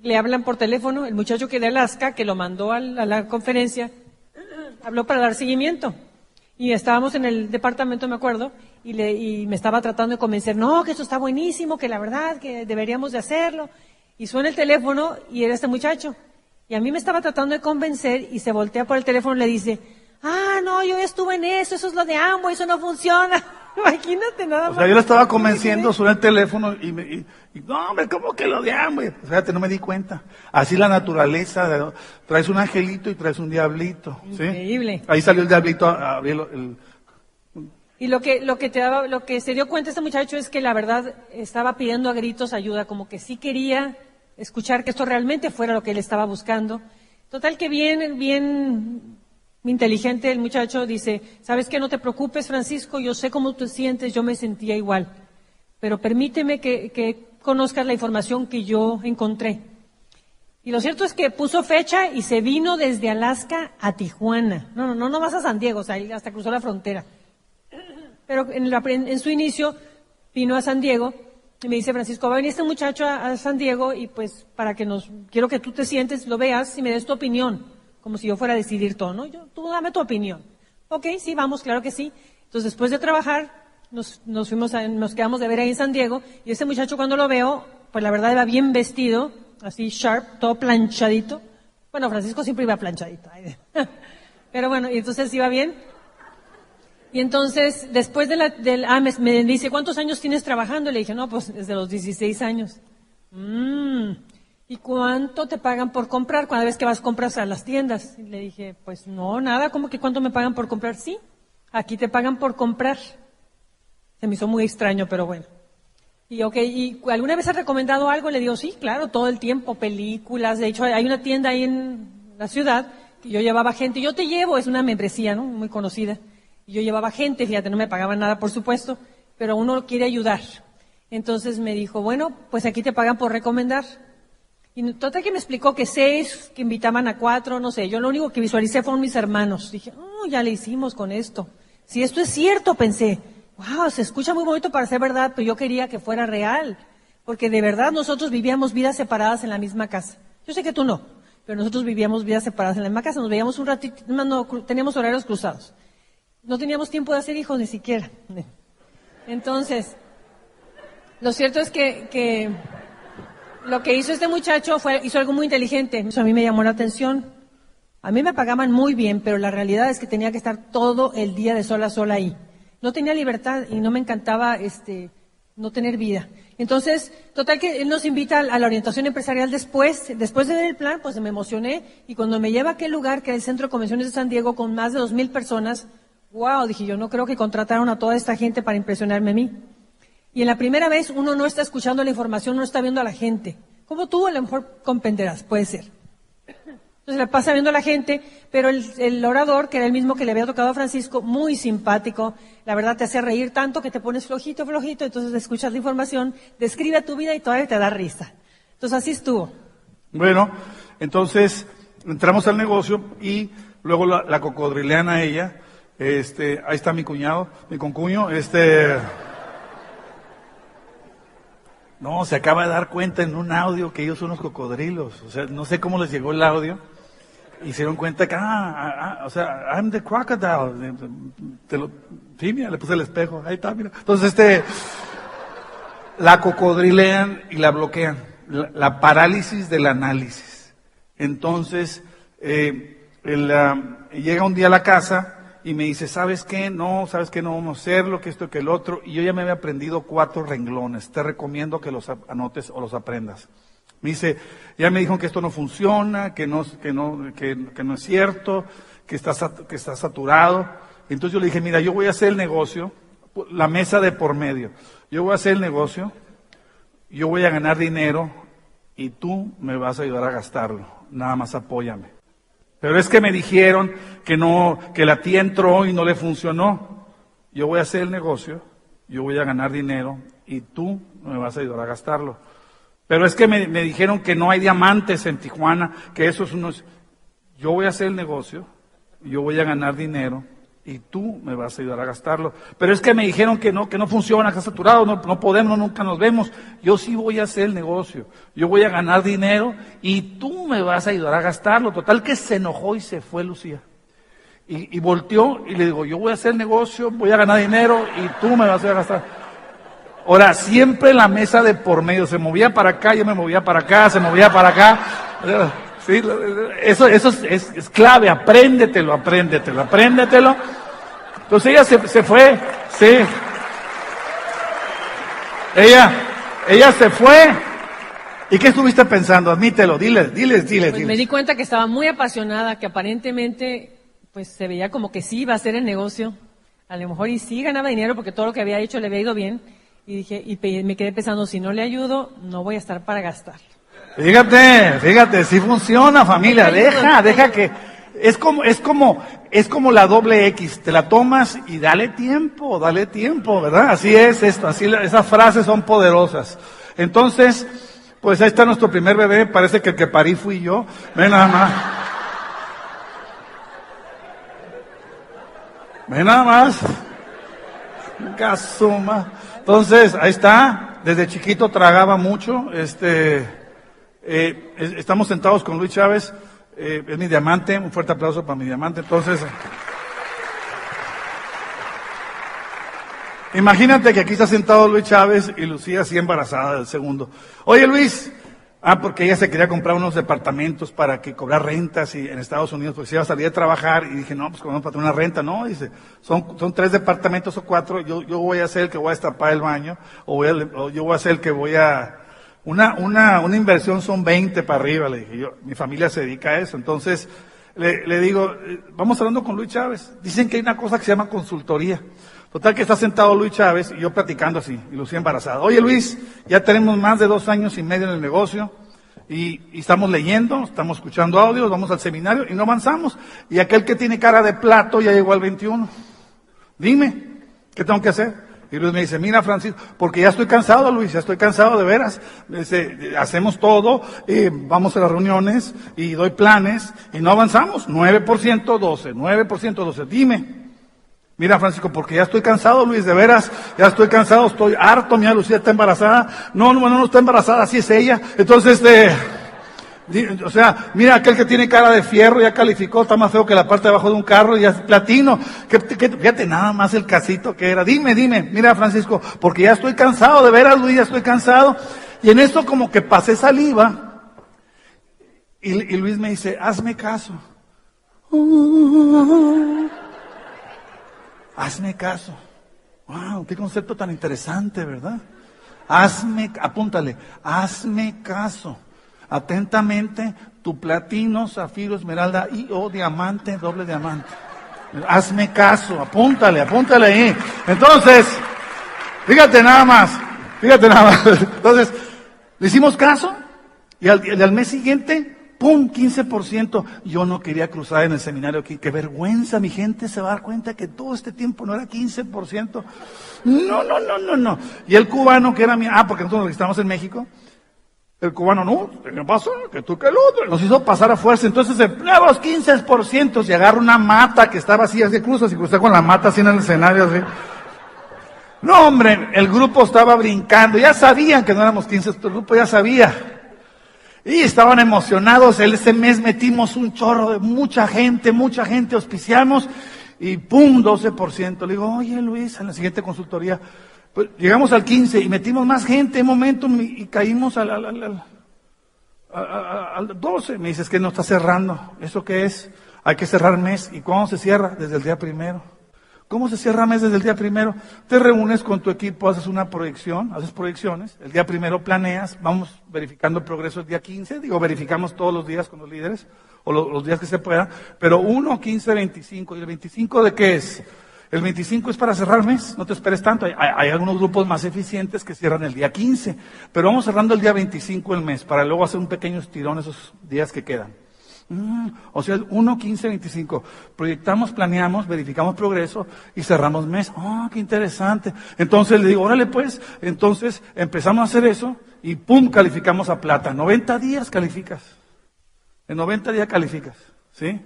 le hablan por teléfono, el muchacho que de Alaska, que lo mandó a la conferencia, habló para dar seguimiento. Y estábamos en el departamento, me acuerdo, y, le, y me estaba tratando de convencer, no, que esto está buenísimo, que la verdad, que deberíamos de hacerlo. Y suena el teléfono y era este muchacho. Y a mí me estaba tratando de convencer y se voltea por el teléfono y le dice, ah, no, yo estuve en eso, eso es lo de Amway, eso no funciona. (laughs) Imagínate nada O más. sea, yo le estaba convenciendo, suena el teléfono y me, y, y, no, hombre, ¿cómo que lo hambre? Fíjate, no me di cuenta. Así la naturaleza, de- traes un angelito y traes un diablito. ¿sí? Increíble. Ahí salió el diablito a, abrir el- Y lo que, lo que te daba, lo que se dio cuenta este muchacho es que la verdad estaba pidiendo a gritos ayuda, como que sí quería escuchar que esto realmente fuera lo que él estaba buscando. Total que bien, bien inteligente el muchacho dice, sabes que no te preocupes Francisco, yo sé cómo te sientes, yo me sentía igual, pero permíteme que, que conozcas la información que yo encontré. Y lo cierto es que puso fecha y se vino desde Alaska a Tijuana. No, no, no, no vas a San Diego, o sea, hasta cruzó la frontera. Pero en, la- en su inicio vino a San Diego y me dice Francisco, va a venir este muchacho a, a San Diego y pues para que nos, quiero que tú te sientes, lo veas y me des tu opinión, como si yo fuera a decidir todo, ¿no? Yo, tú dame tu opinión. Ok, sí, vamos, claro que sí. Entonces después de trabajar, nos, nos fuimos, a- nos quedamos de ver ahí en San Diego y ese muchacho cuando lo veo, pues la verdad iba bien vestido, así sharp, todo planchadito. Bueno, Francisco siempre iba planchadito. (laughs) Pero bueno, y entonces iba bien. Y entonces, después de la, del, ah, me, me dice, ¿cuántos años tienes trabajando? Le dije, no, pues desde los 16 años. Mm, ¿Y cuánto te pagan por comprar cada vez que vas compras a las tiendas? Le dije, pues no, nada, ¿cómo que cuánto me pagan por comprar? Sí, aquí te pagan por comprar. Se me hizo muy extraño, pero bueno. Y ok, ¿y alguna vez has recomendado algo? Le digo, sí, claro, todo el tiempo, películas. De hecho, hay una tienda ahí en la ciudad que yo llevaba gente. Yo te llevo, es una membresía, ¿no? Muy conocida. Y yo llevaba gente, fíjate, no me pagaban nada, por supuesto, pero uno quiere ayudar. Entonces me dijo, bueno, pues aquí te pagan por recomendar. Y total que me explicó que seis, que invitaban a cuatro, no sé. Yo lo único que visualicé fueron mis hermanos. Dije, oh, ya le hicimos con esto. Si esto es cierto, pensé, wow, se escucha muy bonito para ser verdad, pero yo quería que fuera real. Porque de verdad nosotros vivíamos vidas separadas en la misma casa. Yo sé que tú no, pero nosotros vivíamos vidas separadas en la misma casa. Nos veíamos un ratito, no, teníamos horarios cruzados. No teníamos tiempo de hacer hijos ni siquiera. (laughs) Entonces, lo cierto es que, que lo que hizo este muchacho fue, hizo algo muy inteligente. Eso a mí me llamó la atención. A mí me pagaban muy bien, pero la realidad es que tenía que estar todo el día de sol a sol ahí. No tenía libertad y no me encantaba este, no tener vida. Entonces, total que él nos invita a la orientación empresarial después. Después de ver el plan, pues me emocioné. Y cuando me lleva a aquel lugar, que es el Centro de Convenciones de San Diego, con más de dos mil personas, wow, dije yo, no creo que contrataron a toda esta gente para impresionarme a mí. Y en la primera vez uno no está escuchando la información, no está viendo a la gente. Como tú a lo mejor comprenderás, puede ser. Entonces le pasa viendo a la gente, pero el, orador, que era el mismo que le había tocado a Francisco, muy simpático, la verdad te hace reír tanto que te pones flojito, flojito, entonces escuchas la información, describe tu vida y todavía te da risa. Entonces así estuvo. Bueno, entonces entramos al negocio y luego la, la cocodrilean a ella, este, ahí está mi cuñado, mi concuño, este... No, se acaba de dar cuenta en un audio que ellos son los cocodrilos. O sea, no sé cómo les llegó el audio. Y se dieron cuenta que, ah, ah, ah o sea, I'm the crocodile. Te lo, sí, mira, le puse el espejo. Ahí está, mira. Entonces, este, la cocodrilean y la bloquean. La, parálisis del análisis. Entonces, eh, llega un día a la casa y me dice, ¿sabes qué? No, ¿sabes qué? No vamos a hacerlo, que esto, que el otro. Y yo ya me había aprendido cuatro renglones. Te recomiendo que los anotes o los aprendas. Me dice, ya me dijo que esto no funciona, que no, que no, que, no es cierto, que está, que está saturado. Entonces yo le dije, mira, yo voy a hacer el negocio, la mesa de por medio. Yo voy a hacer el negocio, yo voy a ganar dinero y tú me vas a ayudar a gastarlo. Nada más apóyame. Pero es que me dijeron que no, que la tía entró y no le funcionó. Yo voy a hacer el negocio, yo voy a ganar dinero y tú me vas a ayudar a gastarlo. Pero es que me, dijeron que no hay diamantes en Tijuana, que eso es unos... Yo voy a hacer el negocio, yo voy a ganar dinero y tú me vas a ayudar a gastarlo. Pero es que me dijeron que no, que no funciona, que está saturado, no, no podemos, nunca nos vemos. Yo sí voy a hacer el negocio, yo voy a ganar dinero y tú me vas a ayudar a gastarlo. Total que se enojó y se fue Lucía. Y, y volteó y le digo, yo voy a hacer el negocio, voy a ganar dinero y tú me vas a ayudar a gastar. Ahora, siempre la mesa de por medio se movía para acá, yo me movía para acá, se movía para acá. Sí, eso, eso es, clave, apréndetelo, apréndetelo, apréndetelo. Entonces ella se, se fue, sí. Ella, ella se fue. ¿Y qué estuviste pensando? Admítelo, diles, diles, diles. Pues me di cuenta que estaba muy apasionada, que aparentemente, pues se veía como que sí iba a hacer el negocio. A lo mejor y sí ganaba dinero porque todo lo que había hecho le había ido bien. Y dije, y me quedé pensando, si no le ayudo, no voy a estar para gastar. Fíjate, fíjate, si funciona familia, deja, deja que, es como, es como, es como la doble X, te la tomas y dale tiempo, dale tiempo, ¿verdad? Así es esto, así esas frases son poderosas. Entonces, pues ahí está nuestro primer bebé, parece que el que parí fui yo, ven nada más. Ven nada más. Casuma. Entonces, ahí está, desde chiquito tragaba mucho, este, eh, estamos sentados con Luis Chávez, eh, es mi diamante, un fuerte aplauso para mi diamante. Entonces, imagínate que aquí está sentado Luis Chávez y Lucía así embarazada del segundo. Oye Luis, ah, porque ella se quería comprar unos departamentos para que cobrar rentas y en Estados Unidos, pues iba a salir a trabajar y dije, no, pues como para tener una renta, no, dice, son, son tres departamentos o cuatro, yo, yo voy a ser el que voy a destapar el baño o, voy o yo voy a ser el que voy a una, una, una inversión son 20 para arriba, le dije yo. Mi familia se dedica a eso. Entonces, le, le digo, eh, vamos hablando con Luis Chávez. Dicen que hay una cosa que se llama consultoría. Total que está sentado Luis Chávez y yo platicando así, y Lucía embarazada. Oye Luis, ya tenemos más de dos años y medio en el negocio y, y, estamos leyendo, estamos escuchando audios, vamos al seminario y no avanzamos. Y aquel que tiene cara de plato ya llegó al 21. Dime, ¿qué tengo que hacer? Y Luis me dice, mira Francisco, porque ya estoy cansado Luis, ya estoy cansado de veras. Hacemos todo, vamos a las reuniones y doy planes y no avanzamos. 9% 12, 9% 12. Dime. Mira Francisco, porque ya estoy cansado Luis, de veras, ya estoy cansado, estoy harto, mira Lucía está embarazada. No, no, no está embarazada, así es ella. Entonces, este... O sea, mira aquel que tiene cara de fierro, ya calificó, está más feo que la parte de abajo de un carro, ya es platino. Que, fíjate nada más el casito que era. Dime, dime, mira Francisco, porque ya estoy cansado, de veras Luis, ya estoy cansado. Y en esto como que pasé saliva. Y, Luis me dice, hazme caso. hazme caso. Wow, qué concepto tan interesante, ¿verdad? Hazme, apúntale, hazme caso atentamente tu platino, zafiro, esmeralda y o diamante, doble diamante. Hazme caso, apúntale, apúntale ahí. Entonces, Fíjate nada más, fíjate nada más. Entonces, le hicimos caso y al, mes siguiente, ¡pum! 15%. Yo no quería cruzar en el seminario aquí. Qué vergüenza, mi gente se va a dar cuenta que todo este tiempo no era 15%. No, no, no, no, no. Y el cubano que era mi, ah, porque nosotros registramos en México. El cubano, no, ¿qué pasó? Que tú que el otro. Nos hizo pasar a fuerza. Entonces, los 15% y agarra una mata que estaba así, así cruzas y cruzé con la mata así en el escenario, así. No, hombre, el grupo estaba brincando. Ya sabían que no éramos 15, el grupo ya sabía. Y estaban emocionados. Ese mes metimos un chorro de mucha gente, mucha gente, auspiciamos y pum, 12%. Le digo, oye Luis, en la siguiente consultoría, pues llegamos al 15 y metimos más gente en momentum y, y caímos al, al, al, al, 12. Me dices que no está cerrando. ¿Eso qué es? Hay que cerrar mes. ¿Y cuándo se cierra? Desde el día primero. ¿Cómo se cierra mes desde el día primero? Te reúnes con tu equipo, haces una proyección, haces proyecciones, el día primero planeas, vamos verificando el progreso el día 15, digo, verificamos todos los días con los líderes, o los, los días que se puedan, pero 1, 15, 25, ¿y el 25 de qué es? El 25 es para cerrar mes, no te esperes tanto. Hay, algunos grupos más eficientes que cierran el día 15, pero vamos cerrando el día 25 el mes para luego hacer un pequeño estirón esos días que quedan. Mm, o sea, 1, 15, 25. Proyectamos, planeamos, verificamos progreso y cerramos mes. ¡Oh, qué interesante! Entonces le digo, órale pues, entonces empezamos a hacer eso y ¡pum! calificamos a plata. 90 días calificas. En 90 días calificas. ¿Sí?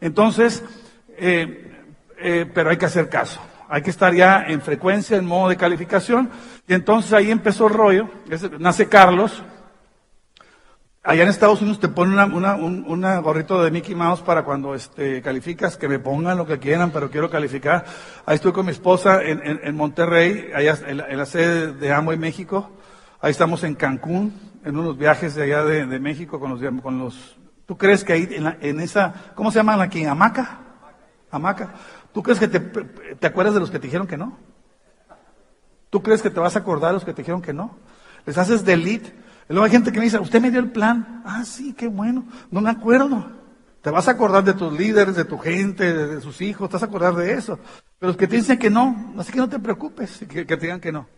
Entonces, eh, eh, pero hay que hacer caso. Hay que estar ya en frecuencia, en modo de calificación. Y entonces ahí empezó el rollo. nace Carlos. Allá en Estados Unidos te ponen una, una, un una gorrito de Mickey Mouse para cuando este, calificas, que me pongan lo que quieran, pero quiero calificar. Ahí estoy con mi esposa en, en, Monterrey, allá en la, en la, sede de Amway México. Ahí estamos en Cancún, en unos viajes de allá de, de México con los, con los... ¿Tú crees que ahí en, la, en esa... ¿Cómo se llaman aquí? ¿Hamaca? ¿Hamaca? ¿Tú crees que te, te acuerdas de los que te dijeron que no? ¿Tú crees que te vas a acordar de los que te dijeron que no? Les haces delete Luego hay gente que me dice, usted me dio el plan. Ah, sí, qué bueno. No me acuerdo. Te vas a acordar de tus líderes, de tu gente, de, sus hijos, te vas a acordar de eso. Pero los que te dicen que no, así que no te preocupes, que, te digan que no.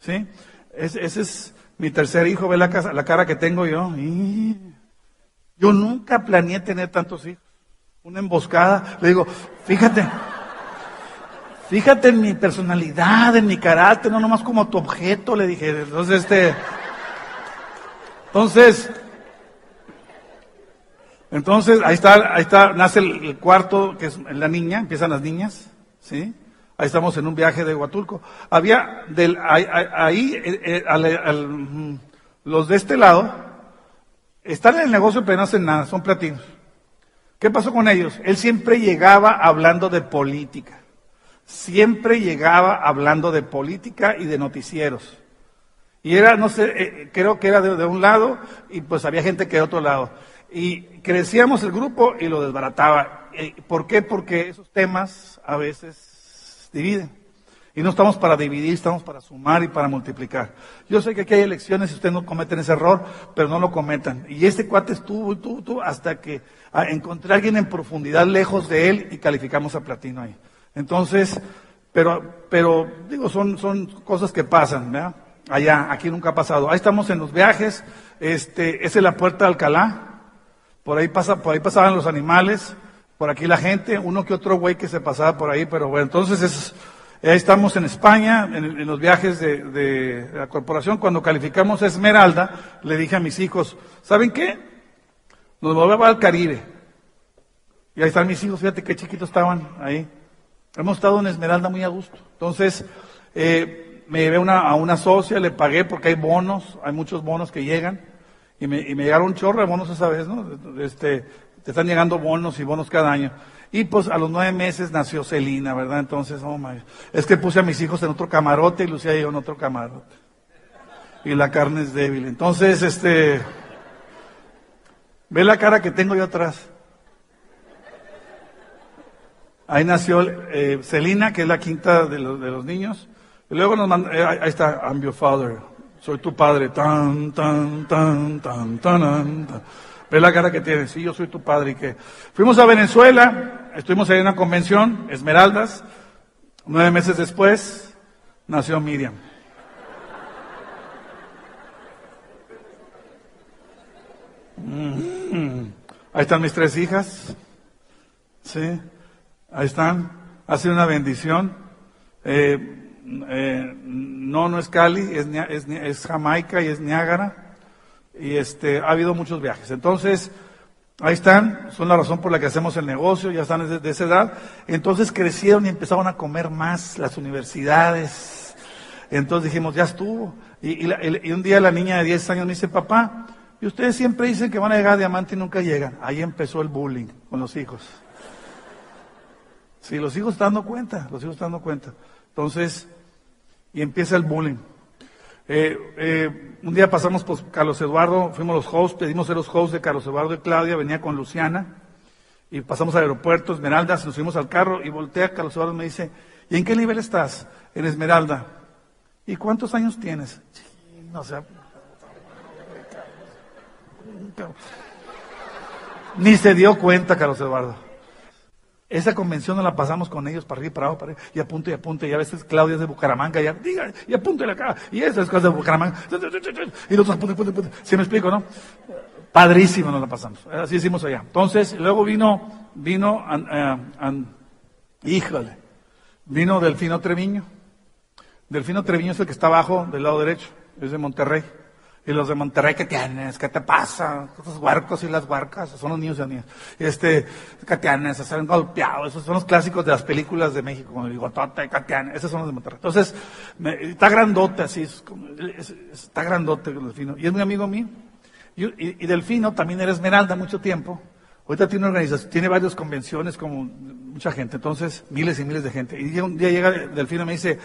¿Sí? ese es mi tercer hijo, ve la, casa, la cara que tengo yo. Yo nunca planeé tener tantos hijos. Una emboscada. Le digo, fíjate, fíjate en mi personalidad, en mi carácter, no nomás como tu objeto, le dije. Entonces, este... Entonces, entonces ahí está, ahí está, nace el, cuarto, que es la niña, empiezan las niñas, ¿sí? Ahí estamos en un viaje de Huatulco. Había del, ahí, ahí eh, eh, al, al, los de este lado, están en el negocio pero no hacen nada, son platinos. ¿Qué pasó con ellos? Él siempre llegaba hablando de política. Siempre llegaba hablando de política y de noticieros. Y era, no sé, eh, creo que era de, un lado y pues había gente que de otro lado. Y crecíamos el grupo y lo desbarataba. ¿Por qué? Porque esos temas a veces dividen. Y no estamos para dividir, estamos para sumar y para multiplicar. Yo sé que aquí hay elecciones y ustedes no cometen ese error, pero no lo cometan. Y este cuate estuvo, tú, tú, hasta que ah, encontré a alguien en profundidad lejos de él y calificamos a platino ahí. Entonces, pero, pero, digo, son, son cosas que pasan, ¿verdad? Allá, aquí nunca ha pasado. Ahí estamos en los viajes. Este, esa es la puerta de Alcalá. Por ahí pasa, por ahí pasaban los animales. Por aquí la gente, uno que otro güey que se pasaba por ahí, pero bueno, entonces es, ahí estamos en España, en, los viajes de, de, la corporación. Cuando calificamos Esmeralda, le dije a mis hijos, ¿saben qué? Nos volvemos al Caribe. Y ahí están mis hijos, fíjate qué chiquitos estaban ahí. Hemos estado en Esmeralda muy a gusto. Entonces, eh, me llevé a una socia, le pagué porque hay bonos, hay muchos bonos que llegan, y me, y me llegaron un chorro de bonos esa vez, ¿no? Este, te están llegando bonos y bonos cada año. Y pues a los nueve meses nació Celina, ¿verdad? Entonces, oh my, es que puse a mis hijos en otro camarote y Lucía y yo en otro camarote. Y la carne es débil. Entonces, este, ve la cara que tengo yo atrás. Ahí nació eh, Celina, que es la quinta de los, niños. Y luego nos mandó, eh, ahí está, I'm your father, soy tu padre, tan, tan, tan, tan, tan, tan. Ve la cara que tiene, sí, yo soy tu padre y que. Fuimos a Venezuela, estuvimos en una convención, Esmeraldas, nueve meses después, nació Miriam. Mm. Ahí están mis tres hijas. Sí, ahí están. Ha sido una bendición. Eh, eh, no, no es Cali, es, es, es, Jamaica y es Niágara. Y este, ha habido muchos viajes. Entonces, ahí están, son la razón por la que hacemos el negocio, ya están de, esa edad. Entonces crecieron y empezaron a comer más las universidades. Entonces dijimos, ya estuvo. Y, y, la, y un día la niña de 10 años me dice, papá, y ustedes siempre dicen que van a llegar a diamante y nunca llegan. Ahí empezó el bullying con los hijos. Sí, los hijos están dando cuenta, los hijos están dando cuenta. Entonces, y empieza el bullying. Eh, eh, un día pasamos por Carlos Eduardo, fuimos los hosts, pedimos ser los hosts de Carlos Eduardo y Claudia, venía con Luciana, y pasamos al aeropuerto, Esmeraldas, nos subimos al carro y voltea Carlos Eduardo y me dice, ¿y en qué nivel estás? En Esmeralda. ¿Y cuántos años tienes? No sé. Ni se dio cuenta, Carlos Eduardo. Esa convención no la pasamos con ellos para arriba, para abajo, para arriba, y apunte y apunte, y a veces Claudia es de Bucaramanga, ya, diga, y apúntele acá, y esas cosas de Bucaramanga, y nosotros apunte, apunte, apunte. ¿Sí me explico, no? Padrísimo nos la pasamos. Así hicimos allá. Entonces, luego vino, vino, an, an, híjole, vino Delfino Treviño. Delfino Treviño es el que está abajo del lado derecho, es de Monterrey. Y los de Monterrey, ¿qué tienes? ¿Qué te pasa? Los huercos y las huercas, son los niños y las niñas. Este, ¿qué tienes? Se han golpeado. Esos son los clásicos de las películas de México, como el bigotote, ¿qué tienes? Esos son los de Monterrey. Entonces, me, está grandote así, es es, está grandote el Delfino. Y es muy amigo mío. Y, y, Delfino también era Esmeralda mucho tiempo. Ahorita tiene organización, tiene varias convenciones como mucha gente, entonces miles y miles de gente. Y un día llega Delfino y me dice,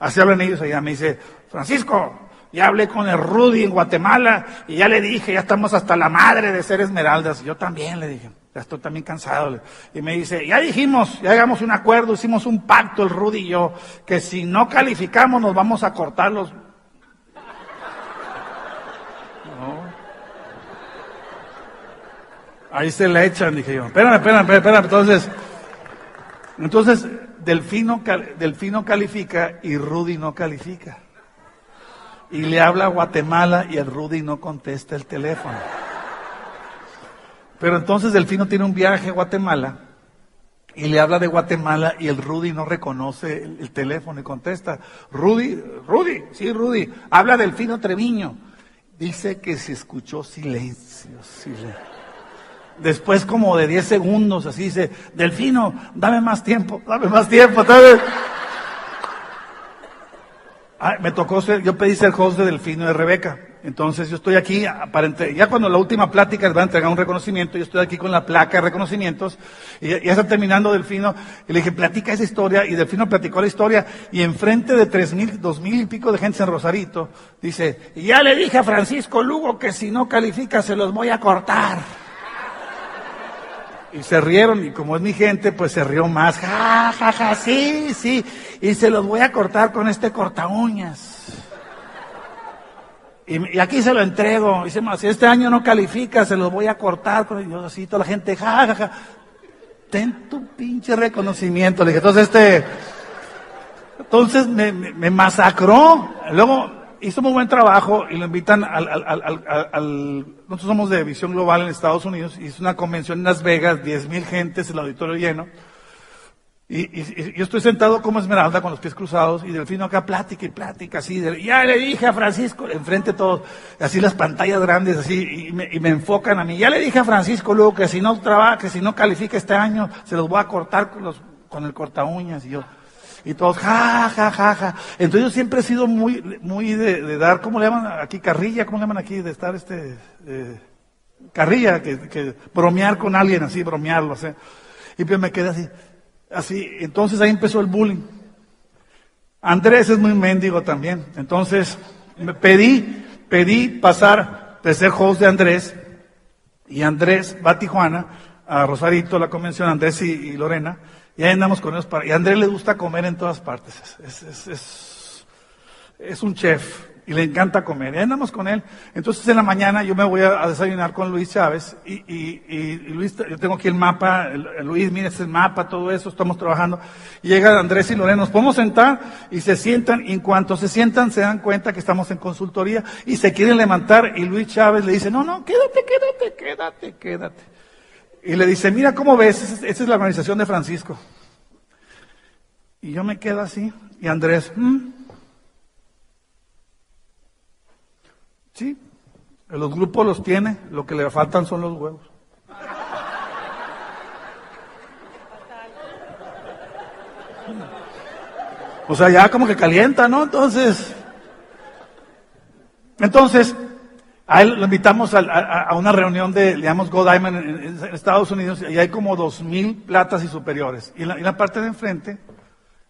así hablan ellos allá, me dice, Francisco, ya hablé con el Rudy en Guatemala y ya le dije, ya estamos hasta la madre de ser esmeraldas. Yo también le dije, ya estoy también cansado. Y me dice, ya dijimos, ya llegamos a un acuerdo, hicimos un pacto el Rudy y yo, que si no calificamos nos vamos a cortar los... No. Ahí se le echan, dije yo. Espérame, espérame, espérame. Entonces, entonces, Delfino, Delfino califica y Rudy no califica y le habla a Guatemala y el Rudy no contesta el teléfono. Pero entonces Delfino tiene un viaje a Guatemala y le habla de Guatemala y el Rudy no reconoce el, el, teléfono y contesta. Rudy, Rudy, sí, Rudy, habla Delfino Treviño. Dice que se escuchó silencio, silencio. Después como de 10 segundos, así dice, Delfino, dame más tiempo, dame más tiempo, dame... Ah, me tocó ser, yo pedí ser host de Delfino de Rebeca. Entonces yo estoy aquí, aparente, ya cuando la última plática les va a entregar un reconocimiento, yo estoy aquí con la placa de reconocimientos, y ya, está terminando Delfino, y le dije, platica esa historia, y Delfino platicó la historia, y enfrente de tres mil, dos mil y pico de gente en Rosarito, dice, ya le dije a Francisco Lugo que si no califica se los voy a cortar. Y se rieron, y como es mi gente, pues se rió más. Ja, ja, ja, sí, sí. Y se los voy a cortar con este corta uñas. Y, y, aquí se lo entrego. Dice, si este año no califica, se los voy a cortar. Con, y yo así, toda la gente, ja, ja, ja. Ten tu pinche reconocimiento. Le dije, entonces este, entonces me, masacró. Luego, hizo muy buen trabajo y lo invitan al, nosotros somos de Visión Global en Estados Unidos, hizo una convención en Las Vegas, 10 mil gentes, el auditorio lleno. Y, yo estoy sentado como esmeralda con los pies cruzados y Delfino acá plática y plática así. De, ya le dije a Francisco, enfrente todos, así las pantallas grandes así y me, y me, enfocan a mí. Ya le dije a Francisco luego que si no trabaja, que si no califica este año, se los voy a cortar con, los, con el corta uñas y yo. Y todos, ja, ja, ja, ja. Entonces yo siempre he sido muy, muy de, de dar, ¿cómo le llaman aquí? Carrilla, ¿cómo le llaman aquí? De estar este, eh, carrilla, que, que, bromear con alguien así, bromearlo, así. Y pues me quedé así, así. Entonces ahí empezó el bullying. Andrés es muy mendigo también. Entonces, me pedí, pedí pasar de ser host de Andrés, y Andrés va a Tijuana, a Rosarito, la convención, Andrés y, Lorena, y ahí andamos con ellos. Para, y Andrés le gusta comer en todas partes. Es, es, es, es un chef. Y le encanta comer. Y andamos con él. Entonces en la mañana yo me voy a, desayunar con Luis Chávez y, y, y, Luis, yo tengo aquí el mapa, Luis, mira, este es el mapa, todo eso, estamos trabajando. Llega Andrés y Lorena, nos podemos sentar y se sientan y en cuanto se sientan se dan cuenta que estamos en consultoría y se quieren levantar y Luis Chávez le dice, no, no, quédate, quédate, quédate, quédate. Y le dice, mira cómo ves, esa es la organización de Francisco. Y yo me quedo así y Andrés, ¿Mm? Sí, los grupos los tiene, lo que le faltan son los huevos. O sea, ya como que calienta, ¿no? Entonces, entonces, a él lo invitamos a, una reunión de, llamamos Go Diamond en, Estados Unidos, y hay como dos mil platas y superiores. Y en la, parte de enfrente,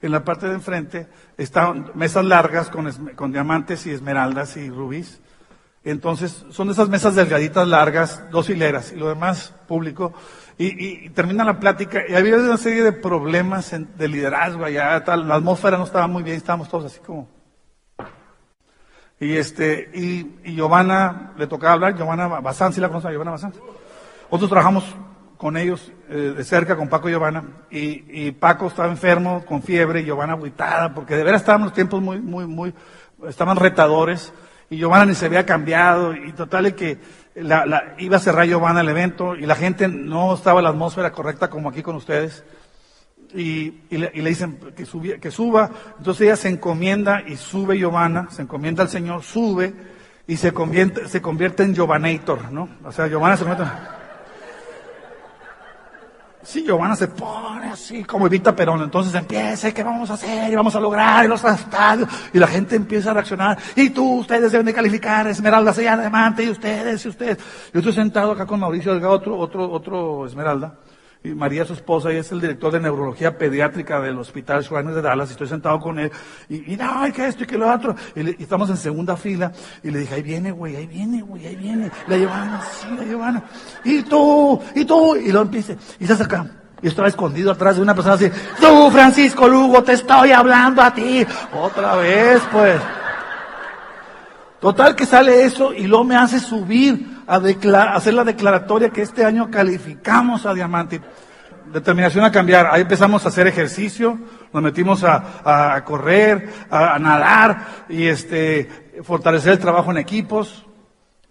en la parte de enfrente, están mesas largas con, con diamantes y esmeraldas y rubíes. Entonces, son esas mesas delgaditas largas, dos hileras, y lo demás público. Y, termina la plática, y había una serie de problemas de liderazgo allá, tal, la atmósfera no estaba muy bien, estábamos todos así como. Y este, y, y Giovanna, le tocaba hablar, Giovanna Bazán, ¿sí la conocen Giovanna Bazán? Nosotros trabajamos con ellos eh, de cerca, con Paco y Giovanna, y, y, Paco estaba enfermo, con fiebre, y Giovanna aguitada, porque de veras estábamos los tiempos muy, muy, muy, estaban retadores, y Giovanna ni se había cambiado, y total que iba a cerrar Giovanna el evento, y la gente no estaba en la atmósfera correcta como aquí con ustedes, y, le, dicen que, suba, entonces ella se encomienda y sube Giovanna, se encomienda al Señor, sube, y se convierte, se convierte en Giovanator, ¿no? O sea, Giovanna se convierte... Sí, Giovanna se pone así como Evita Perón. Entonces empieza, ¿qué vamos a hacer? Y vamos a lograr, y los estadios. Y la gente empieza a reaccionar. Y tú, ustedes deben de calificar, Esmeralda, sea diamante, y ustedes, y ustedes. Yo estoy sentado acá con Mauricio Delgado, otro, otro, otro Esmeralda. Y María, su esposa, y es el director de neurología pediátrica del Hospital Schweiner de Dallas, y estoy sentado con él, y, y no, que esto y que lo otro, y, estamos en segunda fila, y le dije, ahí viene, güey, ahí viene, güey, ahí viene, la Giovanna, sí, la Giovanna, y tú, y tú, y lo empieza, y se acerca, y estaba escondido atrás de una persona así, tú, Francisco Lugo, te estoy hablando a ti, otra vez, pues. Total que sale eso, y luego me hace subir, a hacer la declaratoria que este año calificamos a diamante. Determinación a cambiar. Ahí empezamos a hacer ejercicio, nos metimos a, correr, a, nadar y este, fortalecer el trabajo en equipos.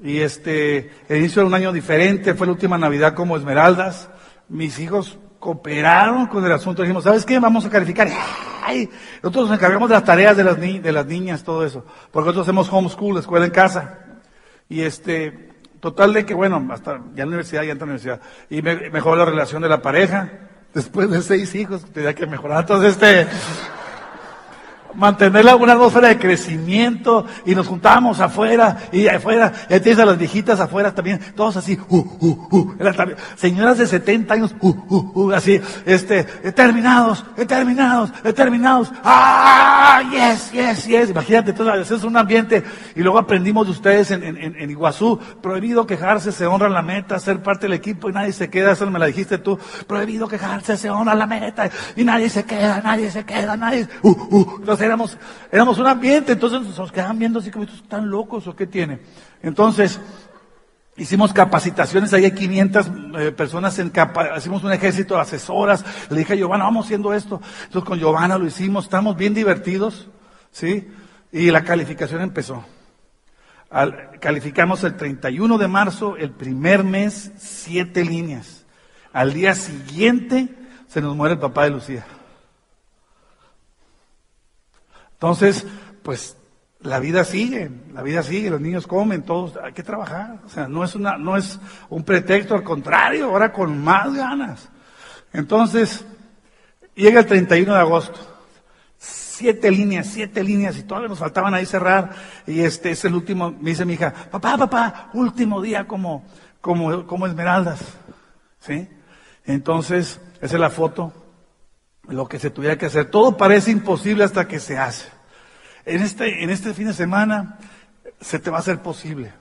Y este, el inicio de un año diferente, fue la última Navidad como Esmeraldas. Mis hijos cooperaron con el asunto. Dijimos, ¿sabes qué? Vamos a calificar. Ay, nosotros nos encargamos de las tareas de las, de las niñas, todo eso. Porque nosotros hacemos homeschool, escuela en casa. Y este, Total de que, bueno, hasta ya en la universidad, ya en la universidad. Y mejoró la relación de la pareja. Después de seis hijos, tenía que mejorar. Entonces, este, mantener una atmósfera de crecimiento y nos juntábamos afuera y afuera, y tienes a las viejitas afuera también, todos así, uh, uh, uh, señoras de 70 años, uh, uh, uh, así, este, terminados, terminados, terminados, ah, yes, yes, yes, imagínate, entonces es un ambiente, y luego aprendimos de ustedes en, en, en, Iguazú, prohibido quejarse, se honra la meta, ser parte del equipo y nadie se queda, eso me la dijiste tú, prohibido quejarse, se honra la meta y nadie se queda, nadie se queda, nadie, uh, uh, éramos, éramos un ambiente, entonces nos quedaban viendo así como, ¿estos están locos o qué tiene? Entonces, Hicimos capacitaciones, ahí hay 500 eh, personas en capa, hicimos un ejército de asesoras. Le dije a Giovanna, vamos haciendo esto. Entonces con Giovanna lo hicimos, estamos bien divertidos, ¿sí? Y la calificación empezó. calificamos el 31 de marzo, el primer mes, siete líneas. Al día siguiente se nos muere el papá de Lucía. Entonces, pues la vida sigue, la vida sigue, los niños comen, todos, hay que trabajar. O sea, no es una, no es un pretexto, al contrario, ahora con más ganas. Entonces, llega el 31 de agosto. Siete líneas, siete líneas, y todavía nos faltaban ahí cerrar. Y este es el último, me dice mi hija, papá, papá, último día como, como, como esmeraldas. ¿Sí? Entonces, esa es la foto lo que se tuviera que hacer. Todo parece imposible hasta que se hace. En este, en este fin de semana se te va a hacer posible.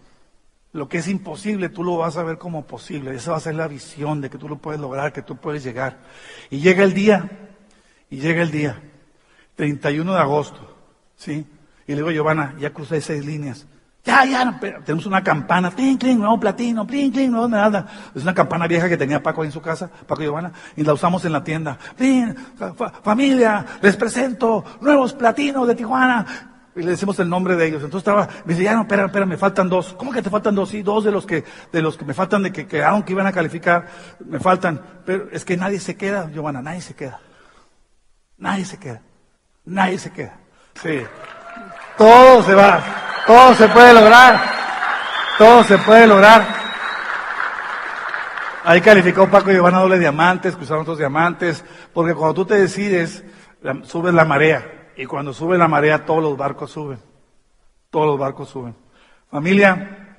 Lo que es imposible, tú lo vas a ver como posible. Esa va a ser la visión de que tú lo puedes lograr, que tú puedes llegar. Y llega el día, y llega el día, 31 de agosto, ¿sí? Y le digo, Giovanna, ya crucé seis líneas. Ya, ya, tenemos una campana, clink, clink, nuevo platino, clink, clink, nuevo nada. Es una campana vieja que tenía Paco ahí en su casa, Paco y Giovanna, y la usamos en la tienda. familia, les presento nuevos platinos de Tijuana. Y le decimos el nombre de ellos. Entonces estaba, me dice, ya no, espera, espera, me faltan dos. ¿Cómo que te faltan dos? Sí, dos de los que, de los que me faltan de que quedaron que iban a calificar, me faltan. Pero es que nadie se queda, Giovanna, nadie se queda. Nadie se queda. Nadie se queda. Sí. Todo se va. Todo se puede lograr. Todo se puede lograr. Ahí calificó Paco y van a doble diamantes, cruzaron otros diamantes, porque cuando tú te decides, subes la marea. Y cuando sube la marea, todos los barcos suben. Todos los barcos suben. Familia,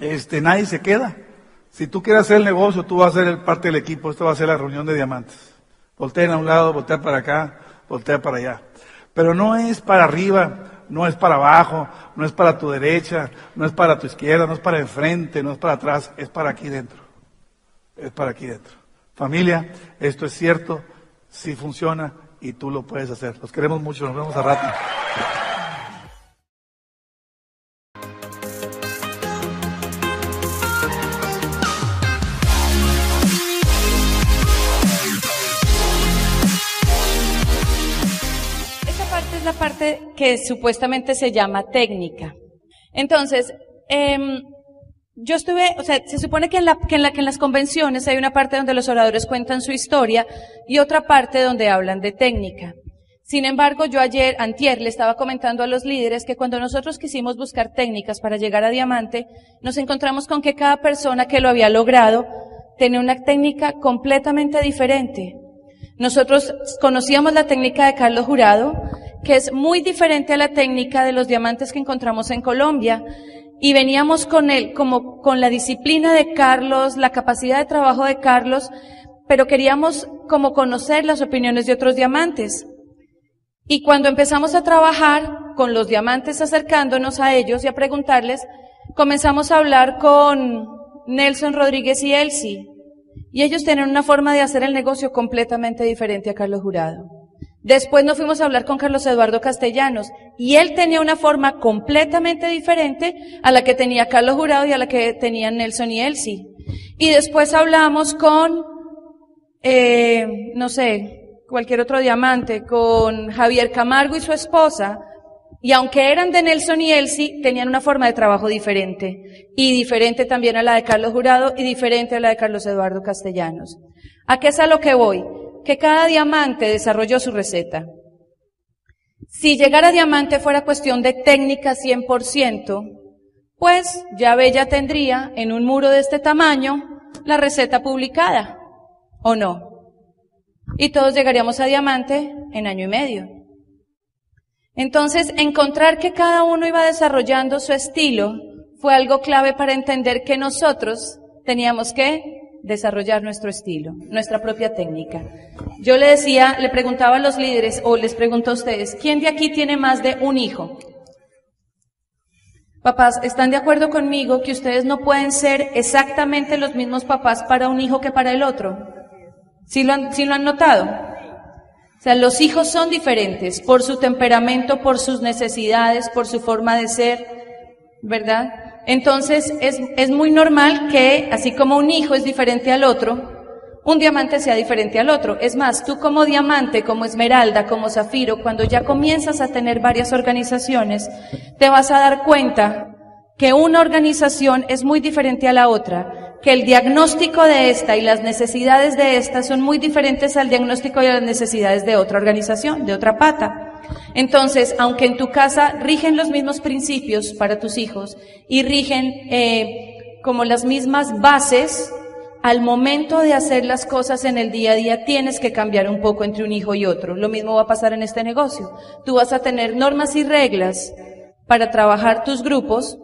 este, nadie se queda. Si tú quieres hacer el negocio, tú vas a ser parte del equipo. Esto va a ser la reunión de diamantes. Volteen a un lado, voltea para acá, voltea para allá. Pero no es para arriba, no es para abajo, no es para tu derecha, no es para tu izquierda, no es para enfrente, no es para atrás, es para aquí dentro. Es para aquí dentro. Familia, esto es cierto, si funciona y tú lo puedes hacer. Los queremos mucho, nos vemos a rato. Que supuestamente se llama técnica. Entonces, em, yo estuve, o sea, se supone que en, que en las convenciones hay una parte donde los oradores cuentan su historia y otra parte donde hablan de técnica. Sin embargo, yo ayer, antier, le estaba comentando a los líderes que cuando nosotros quisimos buscar técnicas para llegar a diamante, nos encontramos con que cada persona que lo había logrado tenía una técnica completamente diferente. Nosotros conocíamos la técnica de Carlos Jurado, que es muy diferente a la técnica de los diamantes que encontramos en Colombia. Y veníamos con él, como con la disciplina de Carlos, la capacidad de trabajo de Carlos, pero queríamos como conocer las opiniones de otros diamantes. Y cuando empezamos a trabajar con los diamantes acercándonos a ellos y a preguntarles, comenzamos a hablar con Nelson Rodríguez y Elsie. Y ellos tienen una forma de hacer el negocio completamente diferente a Carlos Jurado. Después nos fuimos a hablar con Carlos Eduardo Castellanos y él tenía una forma completamente diferente a la que tenía Carlos Jurado y a la que tenían Nelson y Elsie. Y después hablamos con, eh, no sé, cualquier otro diamante, con Javier Camargo y su esposa, y aunque eran de Nelson y Elsie, tenían una forma de trabajo diferente. Y diferente también a la de Carlos Jurado y diferente a la de Carlos Eduardo Castellanos. ¿A qué es a lo que voy? Que cada diamante desarrolló su receta. Si llegar a diamante fuera cuestión de técnica 100%, pues ya Bella tendría en un muro de este tamaño la receta publicada, ¿o no? Y todos llegaríamos a diamante en año y medio. Entonces, encontrar que cada uno iba desarrollando su estilo fue algo clave para entender que nosotros teníamos que desarrollar nuestro estilo, nuestra propia técnica. Yo le decía, le preguntaba a los líderes, o les pregunto a ustedes, ¿quién de aquí tiene más de un hijo? Papás, ¿están de acuerdo conmigo que ustedes no pueden ser exactamente los mismos papás para un hijo que para el otro? ¿Sí lo han, lo han notado? O sea, los hijos son diferentes por su temperamento, por sus necesidades, por su forma de ser, ¿verdad? Entonces es, es muy normal que, así como un hijo es diferente al otro, un diamante sea diferente al otro. Es más, tú como diamante, como esmeralda, como zafiro, cuando ya comienzas a tener varias organizaciones, te vas a dar cuenta que una organización es muy diferente a la otra, que el diagnóstico de esta y las necesidades de esta son muy diferentes al diagnóstico y las necesidades de otra organización, de otra pata. Entonces, aunque en tu casa rigen los mismos principios para tus hijos y rigen eh, como las mismas bases, al momento de hacer las cosas en el día a día tienes que cambiar un poco entre un hijo y otro. Lo mismo va a pasar en este negocio. Tú vas a tener normas y reglas para trabajar tus grupos,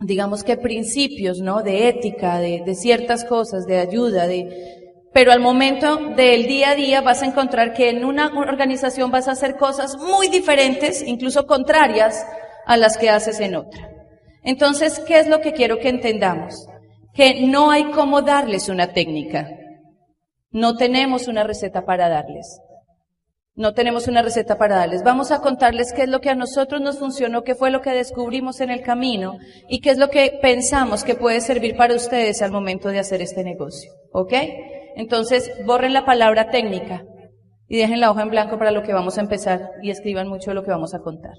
digamos que principios, ¿no? De ética, de, de ciertas cosas, de ayuda, de, pero al momento del día a día vas a encontrar que en una organización vas a hacer cosas muy diferentes, incluso contrarias a las que haces en otra. Entonces, ¿qué es lo que quiero que entendamos? Que no hay cómo darles una técnica. No tenemos una receta para darles. No tenemos una receta para darles. Vamos a contarles qué es lo que a nosotros nos funcionó, qué fue lo que descubrimos en el camino y qué es lo que pensamos que puede servir para ustedes al momento de hacer este negocio. ¿Ok? Entonces, borren la palabra técnica y dejen la hoja en blanco para lo que vamos a empezar y escriban mucho de lo que vamos a contar.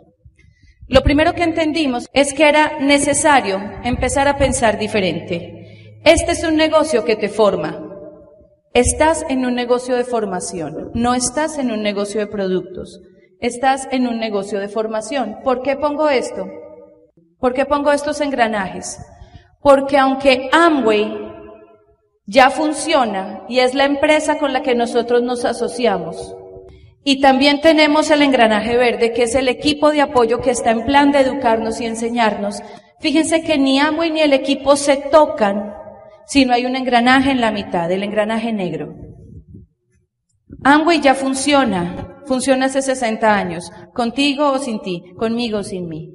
Lo primero que entendimos es que era necesario empezar a pensar diferente. Este es un negocio que te forma. Estás en un negocio de formación, no estás en un negocio de productos, estás en un negocio de formación. ¿Por qué pongo esto? ¿Por qué pongo estos engranajes? Porque aunque Amway ya funciona y es la empresa con la que nosotros nos asociamos, y también tenemos el engranaje verde, que es el equipo de apoyo que está en plan de educarnos y enseñarnos. Fíjense que ni Amway ni el equipo se tocan si no hay un engranaje en la mitad, el engranaje negro. Amway ya funciona, funciona hace 60 años, contigo o sin ti, conmigo o sin mí.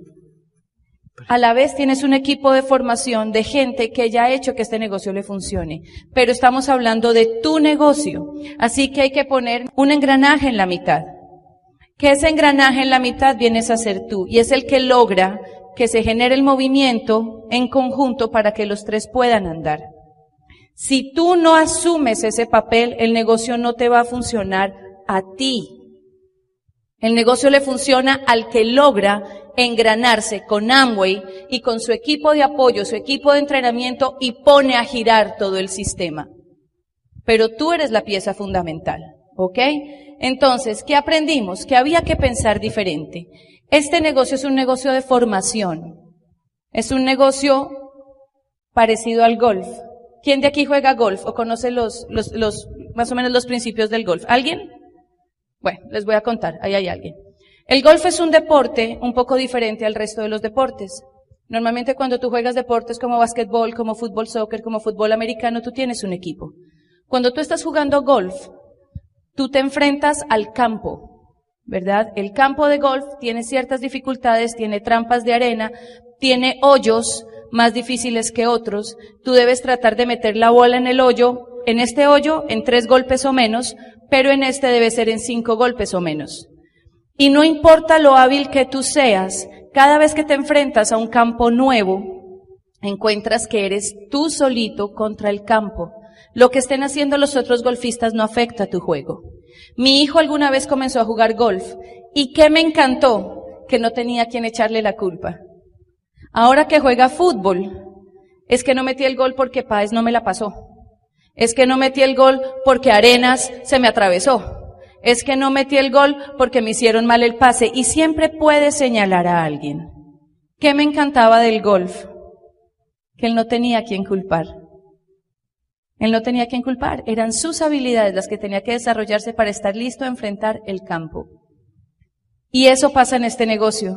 A la vez tienes un equipo de formación de gente que ya ha hecho que este negocio le funcione. Pero estamos hablando de tu negocio. Así que hay que poner un engranaje en la mitad. Que ese engranaje en la mitad vienes a ser tú. Y es el que logra que se genere el movimiento en conjunto para que los tres puedan andar. Si tú no asumes ese papel, el negocio no te va a funcionar a ti. El negocio le funciona al que logra engranarse con Amway y con su equipo de apoyo, su equipo de entrenamiento y pone a girar todo el sistema. Pero tú eres la pieza fundamental, ¿ok? Entonces, ¿qué aprendimos? Que había que pensar diferente. Este negocio es un negocio de formación. Es un negocio parecido al golf. ¿Quién de aquí juega golf o conoce los, los, los, más o menos los principios del golf? ¿Alguien? Bueno, les voy a contar, ahí hay alguien. El golf es un deporte un poco diferente al resto de los deportes. Normalmente cuando tú juegas deportes como básquetbol, como fútbol soccer, como fútbol americano, tú tienes un equipo. Cuando tú estás jugando golf, tú te enfrentas al campo, ¿verdad? El campo de golf tiene ciertas dificultades, tiene trampas de arena, tiene hoyos, más difíciles que otros, tú debes tratar de meter la bola en el hoyo, en este hoyo, en tres golpes o menos, pero en este debe ser en cinco golpes o menos. Y no importa lo hábil que tú seas, cada vez que te enfrentas a un campo nuevo, encuentras que eres tú solito contra el campo. Lo que estén haciendo los otros golfistas no afecta a tu juego. Mi hijo alguna vez comenzó a jugar golf y que me encantó que no tenía quien echarle la culpa. Ahora que juega fútbol, es que no metí el gol porque Páez no me la pasó. Es que no metí el gol porque Arenas se me atravesó. Es que no metí el gol porque me hicieron mal el pase. Y siempre puede señalar a alguien. ¿Qué me encantaba del golf? Que él no tenía a quien culpar. Él no tenía a quien culpar. Eran sus habilidades las que tenía que desarrollarse para estar listo a enfrentar el campo. Y eso pasa en este negocio.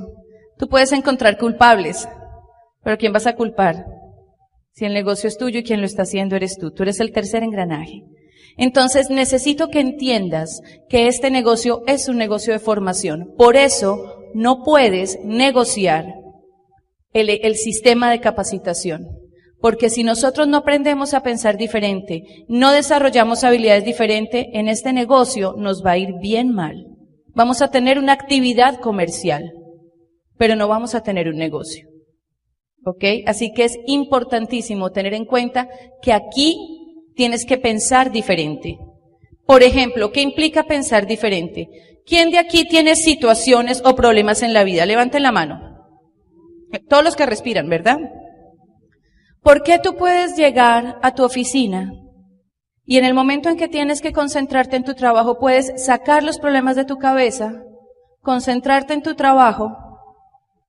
Tú puedes encontrar culpables, pero ¿quién vas a culpar? Si el negocio es tuyo y quien lo está haciendo eres tú. Tú eres el tercer engranaje. Entonces necesito que entiendas que este negocio es un negocio de formación. Por eso no puedes negociar el, sistema de capacitación. Porque si nosotros no aprendemos a pensar diferente, no desarrollamos habilidades diferentes, en este negocio nos va a ir bien mal. Vamos a tener una actividad comercial, pero no vamos a tener un negocio. ¿Ok? Así que es importantísimo tener en cuenta que aquí tienes que pensar diferente. Por ejemplo, ¿qué implica pensar diferente? ¿Quién de aquí tiene situaciones o problemas en la vida? Levanten la mano. Todos los que respiran, ¿verdad? ¿Por qué tú puedes llegar a tu oficina y en el momento en que tienes que concentrarte en tu trabajo puedes sacar los problemas de tu cabeza, concentrarte en tu trabajo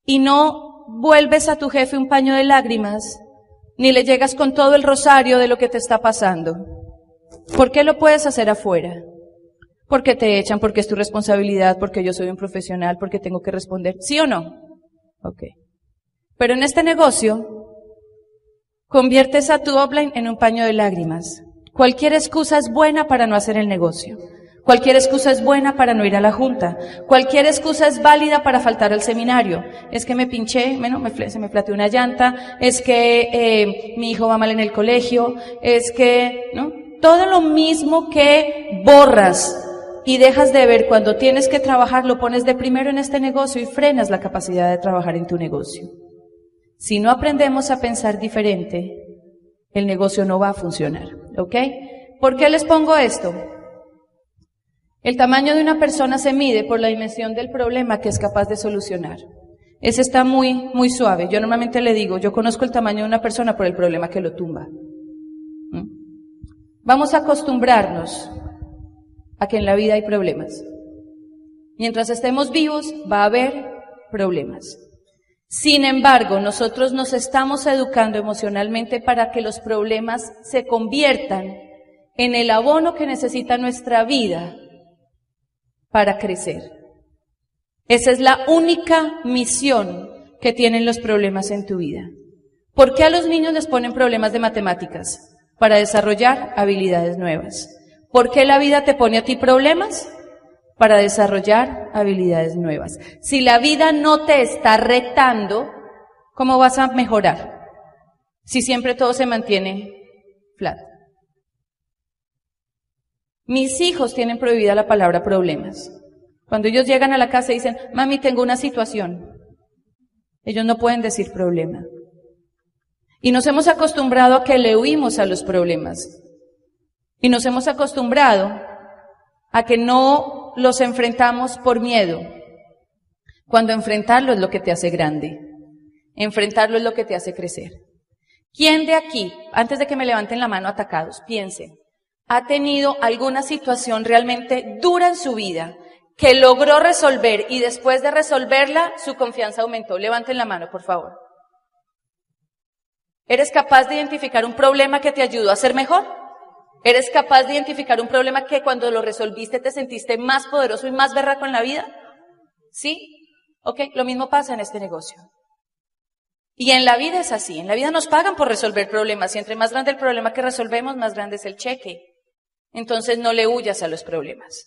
y no vuelves a tu jefe un paño de lágrimas, ni le llegas con todo el rosario de lo que te está pasando. ¿Por qué lo puedes hacer afuera? Porque te echan, porque es tu responsabilidad, porque yo soy un profesional, porque tengo que responder. ¿Sí o no? Ok. Pero en este negocio, conviertes a tu offline en un paño de lágrimas. Cualquier excusa es buena para no hacer el negocio. Cualquier excusa es buena para no ir a la junta. Cualquier excusa es válida para faltar al seminario. Es que me pinché, bueno, me, se me flateó una llanta, es que eh, mi hijo va mal en el colegio, es que, ¿no? Todo lo mismo que borras y dejas de ver cuando tienes que trabajar, lo pones de primero en este negocio y frenas la capacidad de trabajar en tu negocio. Si no aprendemos a pensar diferente, el negocio no va a funcionar. ¿Ok? ¿Por qué les pongo esto? El tamaño de una persona se mide por la dimensión del problema que es capaz de solucionar. Ese está muy, muy suave. Yo normalmente le digo, yo conozco el tamaño de una persona por el problema que lo tumba. ¿Mm? Vamos a acostumbrarnos a que en la vida hay problemas. Mientras estemos vivos va a haber problemas. Sin embargo, nosotros nos estamos educando emocionalmente para que los problemas se conviertan en el abono que necesita nuestra vida para crecer. Esa es la única misión que tienen los problemas en tu vida. ¿Por qué a los niños les ponen problemas de matemáticas? Para desarrollar habilidades nuevas. ¿Por qué la vida te pone a ti problemas? Para desarrollar habilidades nuevas. Si la vida no te está retando, ¿cómo vas a mejorar? Si siempre todo se mantiene flat. Mis hijos tienen prohibida la palabra problemas. Cuando ellos llegan a la casa y dicen, mami, tengo una situación, ellos no pueden decir problema. Y nos hemos acostumbrado a que le huimos a los problemas. Y nos hemos acostumbrado a que no los enfrentamos por miedo, cuando enfrentarlo es lo que te hace grande. Enfrentarlo es lo que te hace crecer. ¿Quién de aquí, antes de que me levanten la mano atacados, piense, ha tenido alguna situación realmente dura en su vida que logró resolver y después de resolverla su confianza aumentó? Levanten la mano, por favor. ¿Eres capaz de identificar un problema que te ayudó a ser mejor? ¿Eres capaz de identificar un problema que cuando lo resolviste te sentiste más poderoso y más berraco en la vida? ¿Sí? Ok, lo mismo pasa en este negocio. Y en la vida es así. En la vida nos pagan por resolver problemas y entre más grande el problema que resolvemos, más grande es el cheque. Entonces no le huyas a los problemas.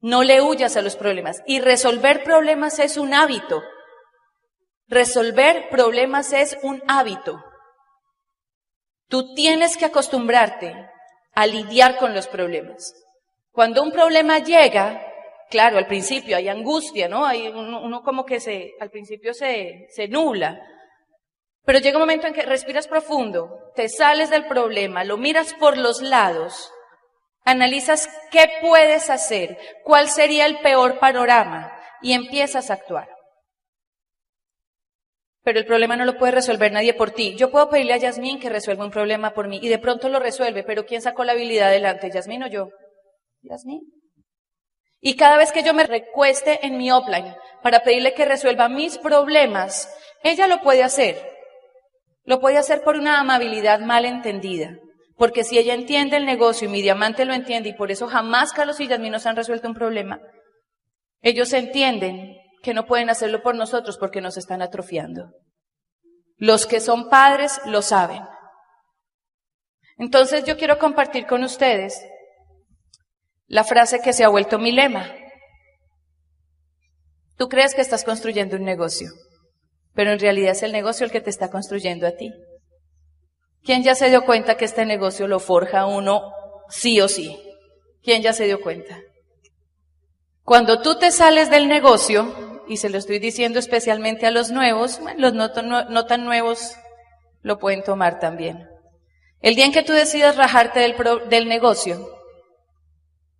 No le huyas a los problemas. Y resolver problemas es un hábito. Resolver problemas es un hábito. Tú tienes que acostumbrarte a lidiar con los problemas. Cuando un problema llega, claro, al principio hay angustia, ¿no? Hay uno, como que se, al principio se, se. Pero llega un momento en que respiras profundo, te sales del problema, lo miras por los lados, analizas qué puedes hacer, cuál sería el peor panorama y empiezas a actuar pero el problema no lo puede resolver nadie por ti. Yo puedo pedirle a Yasmín que resuelva un problema por mí y de pronto lo resuelve, pero ¿quién sacó la habilidad adelante? ¿Yasmín o yo? Yasmín. Y cada vez que yo me recueste en mi offline para pedirle que resuelva mis problemas, ella lo puede hacer. Lo puede hacer por una amabilidad mal entendida. Porque si ella entiende el negocio y mi diamante lo entiende y por eso jamás Carlos y Yasmín nos han resuelto un problema, ellos entienden que no pueden hacerlo por nosotros porque nos están atrofiando. Los que son padres lo saben. Entonces yo quiero compartir con ustedes la frase que se ha vuelto mi lema. Tú crees que estás construyendo un negocio, pero en realidad es el negocio el que te está construyendo a ti. ¿Quién ya se dio cuenta que este negocio lo forja uno sí o sí? ¿Quién ya se dio cuenta? Cuando tú te sales del negocio, y se lo estoy diciendo especialmente a los nuevos, los no, tan nuevos lo pueden tomar también. El día en que tú decidas rajarte del, negocio,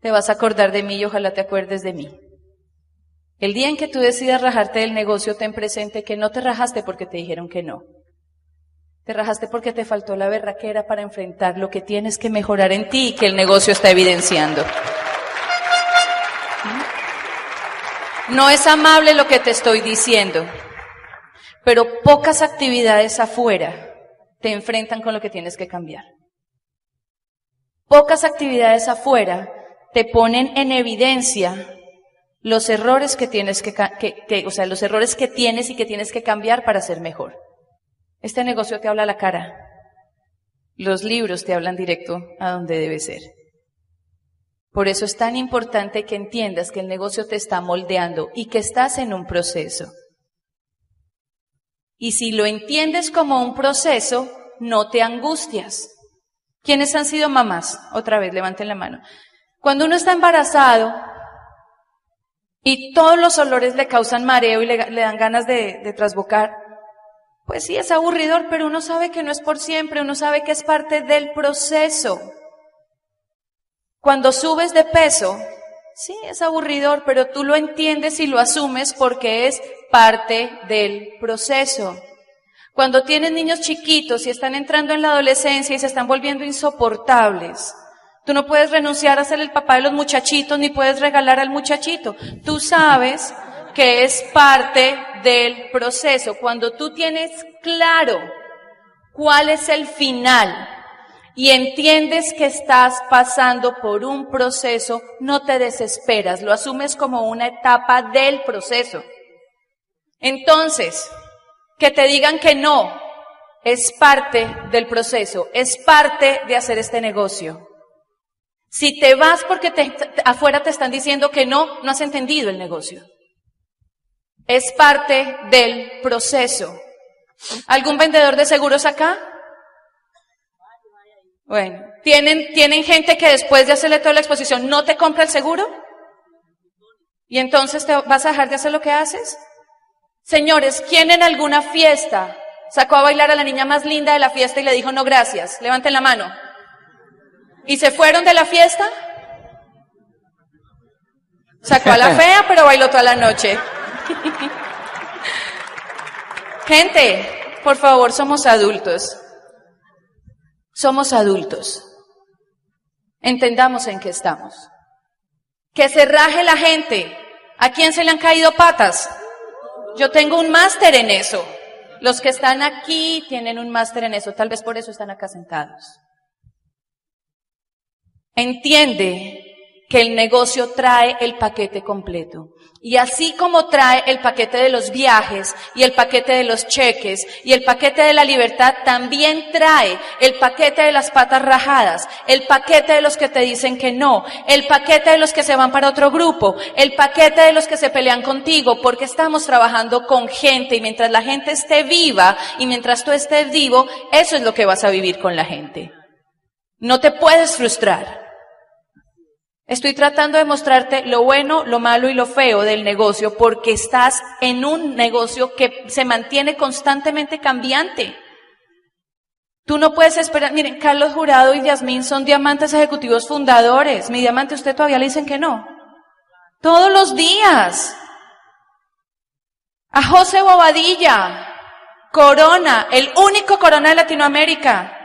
te vas a acordar de mí y ojalá te acuerdes de mí. El día en que tú decidas rajarte del negocio, ten presente que no te rajaste porque te dijeron que no. Te rajaste porque te faltó la berraquera para enfrentar lo que tienes que mejorar en ti y que el negocio está evidenciando. No es amable lo que te estoy diciendo, pero pocas actividades afuera te enfrentan con lo que tienes que cambiar. Pocas actividades afuera te ponen en evidencia los errores que tienes que, o sea, los errores que tienes y que tienes que cambiar para ser mejor. Este negocio te habla a la cara. Los libros te hablan directo a donde debe ser. Por eso es tan importante que entiendas que el negocio te está moldeando y que estás en un proceso. Y si lo entiendes como un proceso, no te angustias. ¿Quiénes han sido mamás? Otra vez, levanten la mano. Cuando uno está embarazado y todos los olores le causan mareo y le, dan ganas de, de trasbocar, pues sí, es aburridor, pero uno sabe que no es por siempre, uno sabe que es parte del proceso. Cuando subes de peso, sí, es aburridor, pero tú lo entiendes y lo asumes porque es parte del proceso. Cuando tienes niños chiquitos y están entrando en la adolescencia y se están volviendo insoportables, tú no puedes renunciar a ser el papá de los muchachitos ni puedes regalar al muchachito. Tú sabes que es parte del proceso. Cuando tú tienes claro cuál es el final y entiendes que estás pasando por un proceso, no te desesperas, lo asumes como una etapa del proceso. Entonces, que te digan que no es parte del proceso, es parte de hacer este negocio. Si te vas porque afuera te están diciendo que no, no has entendido el negocio. Es parte del proceso. ¿Algún vendedor de seguros acá? Bueno, ¿tienen, ¿tienen gente que después de hacerle toda la exposición no te compra el seguro? ¿Y entonces te vas a dejar de hacer lo que haces? Señores, ¿quién en alguna fiesta sacó a bailar a la niña más linda de la fiesta y le dijo no gracias? Levanten la mano. ¿Y se fueron de la fiesta? Sacó a la (laughs) fea, pero bailó toda la noche. Gente, por favor, somos adultos. Somos adultos. Entendamos en qué estamos. Que se raje la gente. ¿A quién se le han caído patas? Yo tengo un máster en eso. Los que están aquí tienen un máster en eso, tal vez por eso están acá sentados. Entiende que el negocio trae el paquete completo. Y así como trae el paquete de los viajes y el paquete de los cheques y el paquete de la libertad, también trae el paquete de las patas rajadas, el paquete de los que te dicen que no, el paquete de los que se van para otro grupo, el paquete de los que se pelean contigo, porque estamos trabajando con gente y mientras la gente esté viva y mientras tú estés vivo, eso es lo que vas a vivir con la gente. No te puedes frustrar. Estoy tratando de mostrarte lo bueno, lo malo y lo feo del negocio porque estás en un negocio que se mantiene constantemente cambiante. Tú no puedes esperar. Miren, Carlos Jurado y Yasmín son diamantes ejecutivos fundadores. Mi diamante, usted todavía le dicen que no. Todos los días. A José Bobadilla, Corona, el único Corona de Latinoamérica.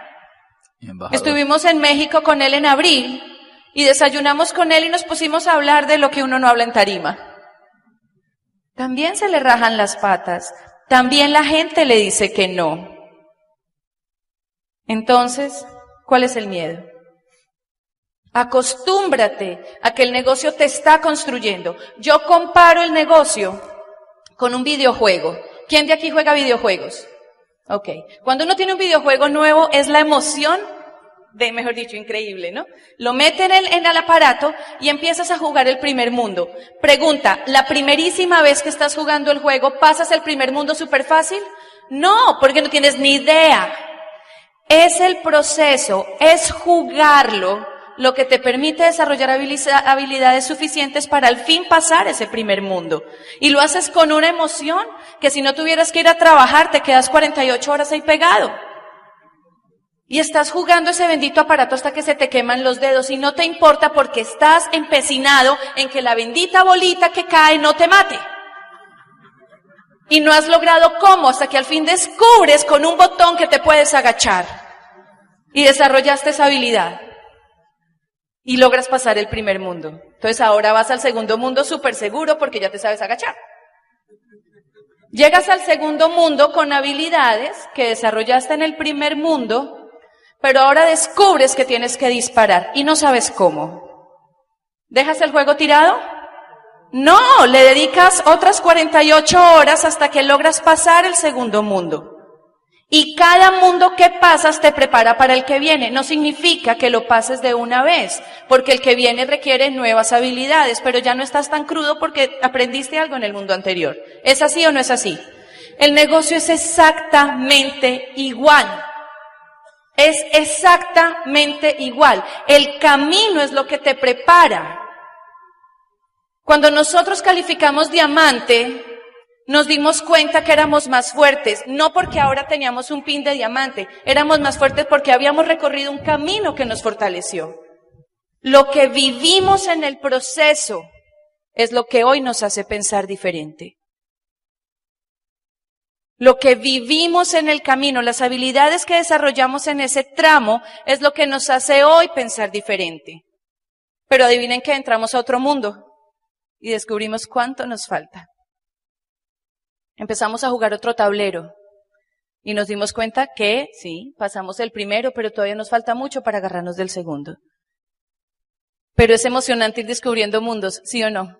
Estuvimos en México con él en abril y desayunamos con él y nos pusimos a hablar de lo que uno no habla en tarima. También se le rajan las patas, también la gente le dice que no. Entonces, ¿cuál es el miedo? Acostúmbrate a que el negocio te está construyendo. Yo comparo el negocio con un videojuego. ¿Quién de aquí juega videojuegos? Ok. Cuando uno tiene un videojuego nuevo es la emoción de, mejor dicho, increíble, ¿no? Lo mete en el, en el aparato y empiezas a jugar el primer mundo. Pregunta, ¿la primerísima vez que estás jugando el juego pasas el primer mundo súper fácil? No, porque no tienes ni idea. Es el proceso, es jugarlo lo que te permite desarrollar habilidades suficientes para al fin pasar ese primer mundo. Y lo haces con una emoción que si no tuvieras que ir a trabajar te quedas 48 horas ahí pegado. Y estás jugando ese bendito aparato hasta que se te queman los dedos y no te importa porque estás empecinado en que la bendita bolita que cae no te mate. Y no has logrado cómo hasta que al fin descubres con un botón que te puedes agachar. Y desarrollaste esa habilidad. Y logras pasar el primer mundo. Entonces ahora vas al segundo mundo súper seguro porque ya te sabes agachar. Llegas al segundo mundo con habilidades que desarrollaste en el primer mundo pero ahora descubres que tienes que disparar y no sabes cómo. ¿Dejas el juego tirado? No, le dedicas otras 48 horas hasta que logras pasar el segundo mundo. Y cada mundo que pasas te prepara para el que viene. No significa que lo pases de una vez, porque el que viene requiere nuevas habilidades, pero ya no estás tan crudo porque aprendiste algo en el mundo anterior. ¿Es así o no es así? El negocio es exactamente igual. Es exactamente igual. El camino es lo que te prepara. Cuando nosotros calificamos diamante, nos dimos cuenta que éramos más fuertes, no porque ahora teníamos un pin de diamante, éramos más fuertes porque habíamos recorrido un camino que nos fortaleció. Lo que vivimos en el proceso es lo que hoy nos hace pensar diferente. Lo que vivimos en el camino, las habilidades que desarrollamos en ese tramo es lo que nos hace hoy pensar diferente. Pero adivinen que entramos a otro mundo y descubrimos cuánto nos falta. Empezamos a jugar otro tablero y nos dimos cuenta que sí, pasamos el primero, pero todavía nos falta mucho para agarrarnos del segundo. Pero es emocionante ir descubriendo mundos, ¿sí o no?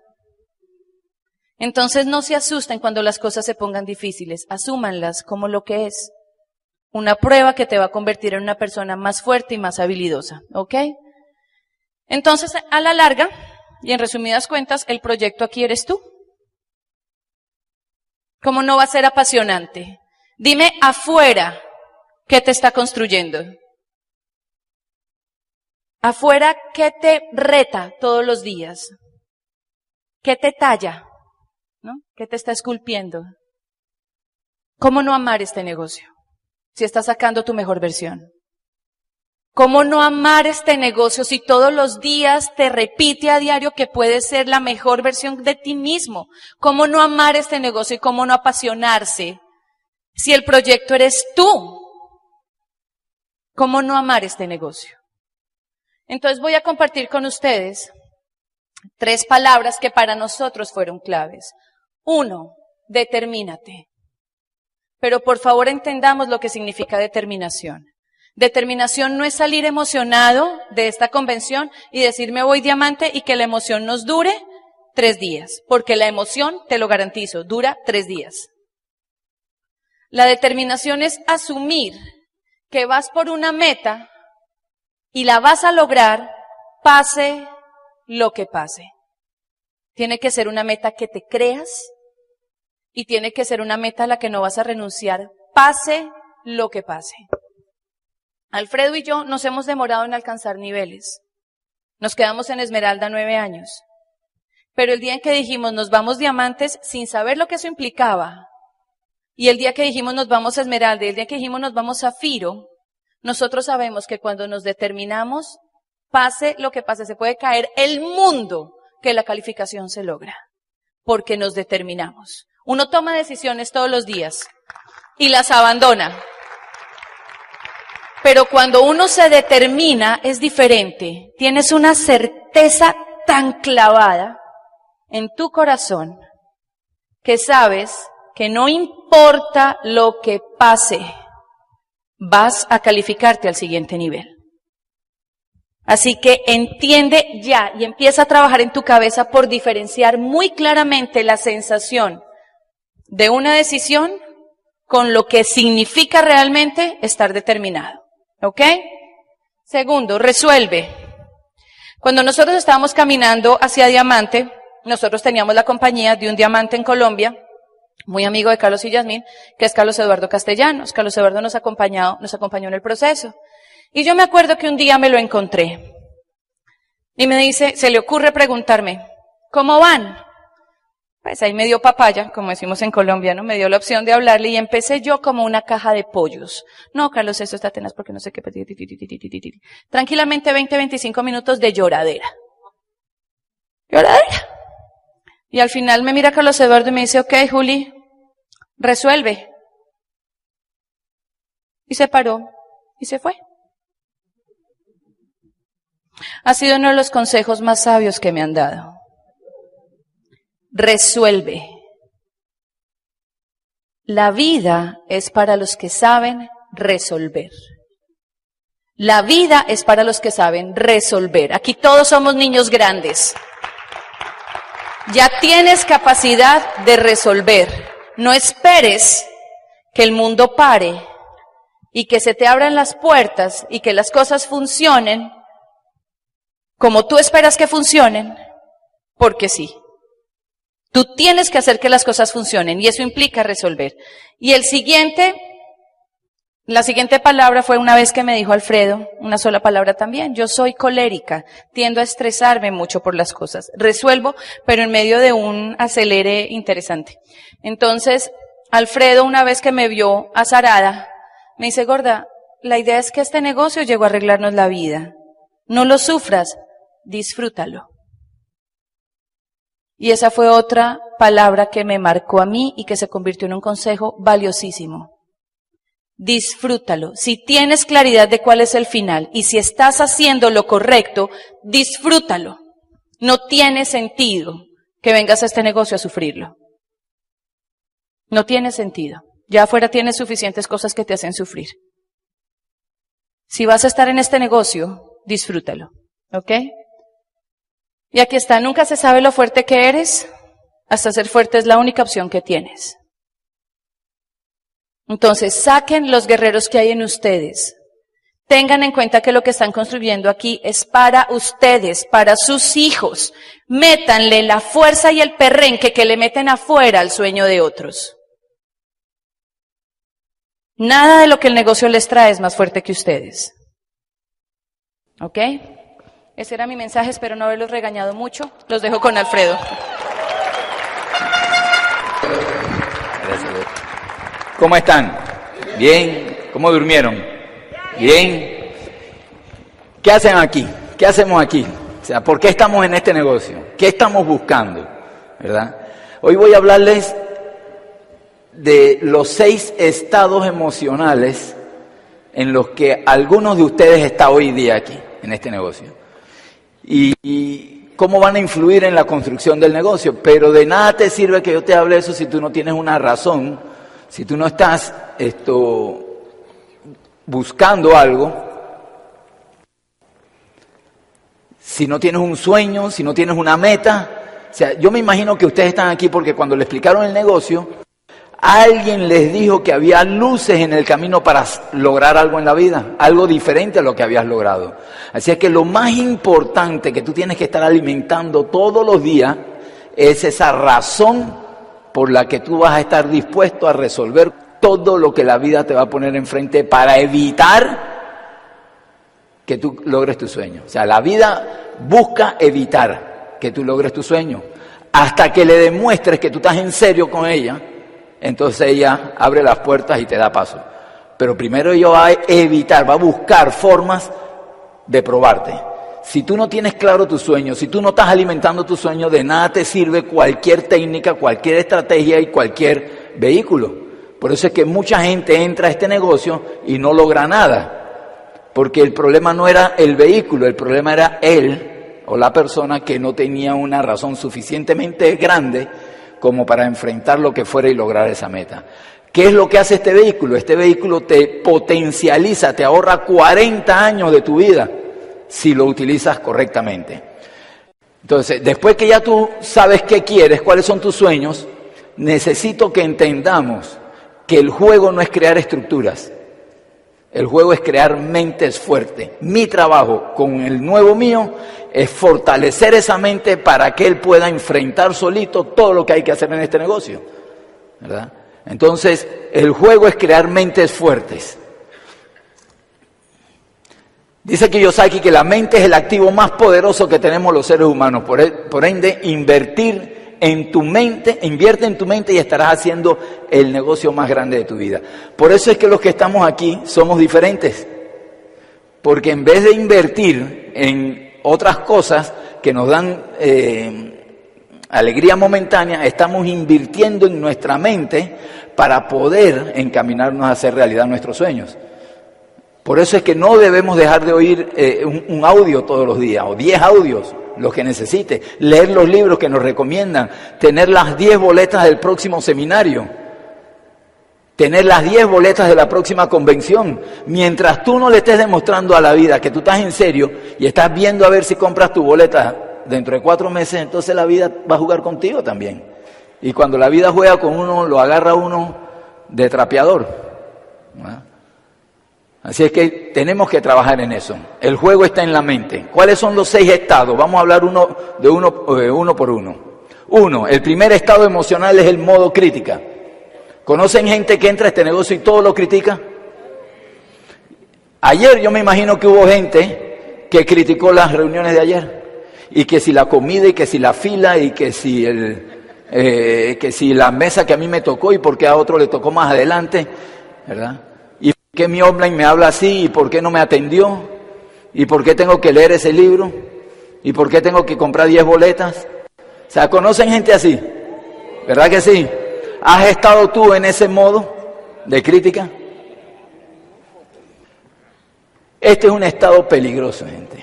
Entonces no se asusten cuando las cosas se pongan difíciles, asúmanlas como lo que es. Una prueba que te va a convertir en una persona más fuerte y más habilidosa, ¿ok? Entonces, a la larga, y en resumidas cuentas, el proyecto aquí eres tú. ¿Cómo no va a ser apasionante? Dime afuera, ¿qué te está construyendo? Afuera, ¿qué te reta todos los días? ¿Qué te talla? ¿No? ¿Qué te está esculpiendo? ¿Cómo no amar este negocio si estás sacando tu mejor versión? ¿Cómo no amar este negocio si todos los días te repite a diario que puedes ser la mejor versión de ti mismo? ¿Cómo no amar este negocio y cómo no apasionarse si el proyecto eres tú? ¿Cómo no amar este negocio? Entonces voy a compartir con ustedes tres palabras que para nosotros fueron claves. Uno, determínate. Pero por favor entendamos lo que significa determinación. Determinación no es salir emocionado de esta convención y decir me voy diamante y que la emoción nos dure tres días, porque la emoción, te lo garantizo, dura tres días. La determinación es asumir que vas por una meta y la vas a lograr pase lo que pase. Tiene que ser una meta que te creas y tiene que ser una meta a la que no vas a renunciar, pase lo que pase. Alfredo y yo nos hemos demorado en alcanzar niveles. Nos quedamos en Esmeralda nueve años. Pero el día en que dijimos nos vamos diamantes sin saber lo que eso implicaba, y el día que dijimos nos vamos a Esmeralda, y el día que dijimos nos vamos a Firo, nosotros sabemos que cuando nos determinamos, pase lo que pase, se puede caer el mundo, que la calificación se logra, porque nos determinamos. Uno toma decisiones todos los días y las abandona. Pero cuando uno se determina es diferente. Tienes una certeza tan clavada en tu corazón que sabes que no importa lo que pase, vas a calificarte al siguiente nivel. Así que entiende ya y empieza a trabajar en tu cabeza por diferenciar muy claramente la sensación de una decisión con lo que significa realmente estar determinado. ¿Ok? Segundo, resuelve. Cuando nosotros estábamos caminando hacia Diamante, nosotros teníamos la compañía de un diamante en Colombia, muy amigo de Carlos y Yasmín, que es Carlos Eduardo Castellanos. Carlos Eduardo nos, acompañó, nos acompañó en el proceso. Y yo me acuerdo que un día me lo encontré. Y me dice, se le ocurre preguntarme, ¿cómo van? Pues ahí me dio papaya, como decimos en Colombia, ¿no? Me dio la opción de hablarle y empecé yo como una caja de pollos. No, Carlos, eso está tenaz porque no sé qué. Tranquilamente 20, 25 minutos de lloradera. Lloradera. Y al final me mira Carlos Eduardo y me dice, ok, Juli, resuelve. Y se paró y se fue. Ha sido uno de los consejos más sabios que me han dado. Resuelve. La vida es para los que saben resolver. La vida es para los que saben resolver. Aquí todos somos niños grandes. Ya tienes capacidad de resolver. No esperes que el mundo pare y que se te abran las puertas y que las cosas funcionen como tú esperas que funcionen, porque sí. Tú tienes que hacer que las cosas funcionen y eso implica resolver. Y el siguiente La siguiente palabra fue una vez que me dijo Alfredo, una sola palabra también, yo soy colérica, tiendo a estresarme mucho por las cosas, resuelvo, pero en medio de un acelere interesante. Entonces, Alfredo una vez que me vio azarada, me dice, gorda, la idea es que este negocio llegó a arreglarnos la vida. No lo sufras, disfrútalo. Y esa fue otra palabra que me marcó a mí y que se convirtió en un consejo valiosísimo disfrútalo. Si tienes claridad de cuál es el final y si estás haciendo lo correcto, disfrútalo. No tiene sentido que vengas a este negocio a sufrirlo. No tiene sentido. Ya afuera tienes suficientes cosas que te hacen sufrir. Si vas a estar en este negocio, disfrútalo. ¿Ok? Y aquí está, nunca se sabe lo fuerte que eres, hasta ser fuerte es la única opción que tienes. Entonces, saquen los guerreros que hay en ustedes. Tengan en cuenta que lo que están construyendo aquí es para ustedes, para sus hijos. Métanle la fuerza y el perrenque que le meten afuera al sueño de otros. Nada de lo que el negocio les trae es más fuerte que ustedes. ¿Ok? Ese era mi mensaje, espero no haberlos regañado mucho. Los dejo con Alfredo. ¿Cómo están? ¿Bien? ¿Cómo durmieron? ¿Bien? ¿Qué hacen aquí? ¿Qué hacemos aquí? O sea, ¿por qué estamos en este negocio? ¿Qué estamos buscando? ¿Verdad? Hoy voy a hablarles de los seis estados emocionales en los que algunos de ustedes están hoy día aquí, en este negocio. Y, cómo van a influir en la construcción del negocio. Pero de nada te sirve que yo te hable eso si tú no tienes una razón si tú no estás esto, buscando algo, si no tienes un sueño, si no tienes una meta, o sea, yo me imagino que ustedes están aquí porque cuando le explicaron el negocio, alguien les dijo que había luces en el camino para lograr algo en la vida, algo diferente a lo que habías logrado. Así es que lo más importante que tú tienes que estar alimentando todos los días es esa razón por la que tú vas a estar dispuesto a resolver todo lo que la vida te va a poner enfrente para evitar que tú logres tu sueño. O sea, la vida busca evitar que tú logres tu sueño. Hasta que le demuestres que tú estás en serio con ella, entonces ella abre las puertas y te da paso. Pero primero ella va a evitar, va a buscar formas de probarte. Si tú no tienes claro tu sueño, si tú no estás alimentando tu sueño, de nada te sirve cualquier técnica, cualquier estrategia y cualquier vehículo. Por eso es que mucha gente entra a este negocio y no logra nada. Porque el problema no era el vehículo, el problema era él o la persona que no tenía una razón suficientemente grande como para enfrentar lo que fuera y lograr esa meta. ¿Qué es lo que hace este vehículo? Este vehículo te potencializa, te ahorra 40 años de tu vida si lo utilizas correctamente. Entonces, después que ya tú sabes qué quieres, cuáles son tus sueños, necesito que entendamos que el juego no es crear estructuras, el juego es crear mentes fuertes. Mi trabajo con el nuevo mío es fortalecer esa mente para que él pueda enfrentar solito todo lo que hay que hacer en este negocio. ¿verdad? Entonces, el juego es crear mentes fuertes. Dice Kiyosaki que la mente es el activo más poderoso que tenemos los seres humanos. Por, e, ende, invertir en tu mente, invierte en tu mente y estarás haciendo el negocio más grande de tu vida. Por eso es que los que estamos aquí somos diferentes. Porque en vez de invertir en otras cosas que nos dan eh, alegría momentánea, estamos invirtiendo en nuestra mente para poder encaminarnos a hacer realidad nuestros sueños. Por eso es que no debemos dejar de oír eh, un, audio todos los días, o diez audios, los que necesite, leer los libros que nos recomiendan, tener las diez boletas del próximo seminario, tener las diez boletas de la próxima convención. Mientras tú no le estés demostrando a la vida que tú estás en serio y estás viendo a ver si compras tu boleta dentro de cuatro meses, entonces la vida va a jugar contigo también. Y cuando la vida juega con uno, lo agarra uno de trapeador. Así es que tenemos que trabajar en eso. El juego está en la mente. ¿Cuáles son los seis estados? Vamos a hablar uno de uno, eh, uno por uno. Uno, el primer estado emocional es el modo crítica. ¿Conocen gente que entra a este negocio y todo lo critica? Ayer yo me imagino que hubo gente que criticó las reuniones de ayer. Y que si la comida y que si la fila y que si el, eh, que si la mesa que a mí me tocó y por qué a otro le tocó más adelante, ¿verdad? Qué mi online me habla así y por qué no me atendió y por qué tengo que leer ese libro y por qué tengo que comprar 10 boletas. O sea, ¿conocen gente así? ¿Verdad que sí? ¿Has estado tú en ese modo de crítica? Este es un estado peligroso, gente.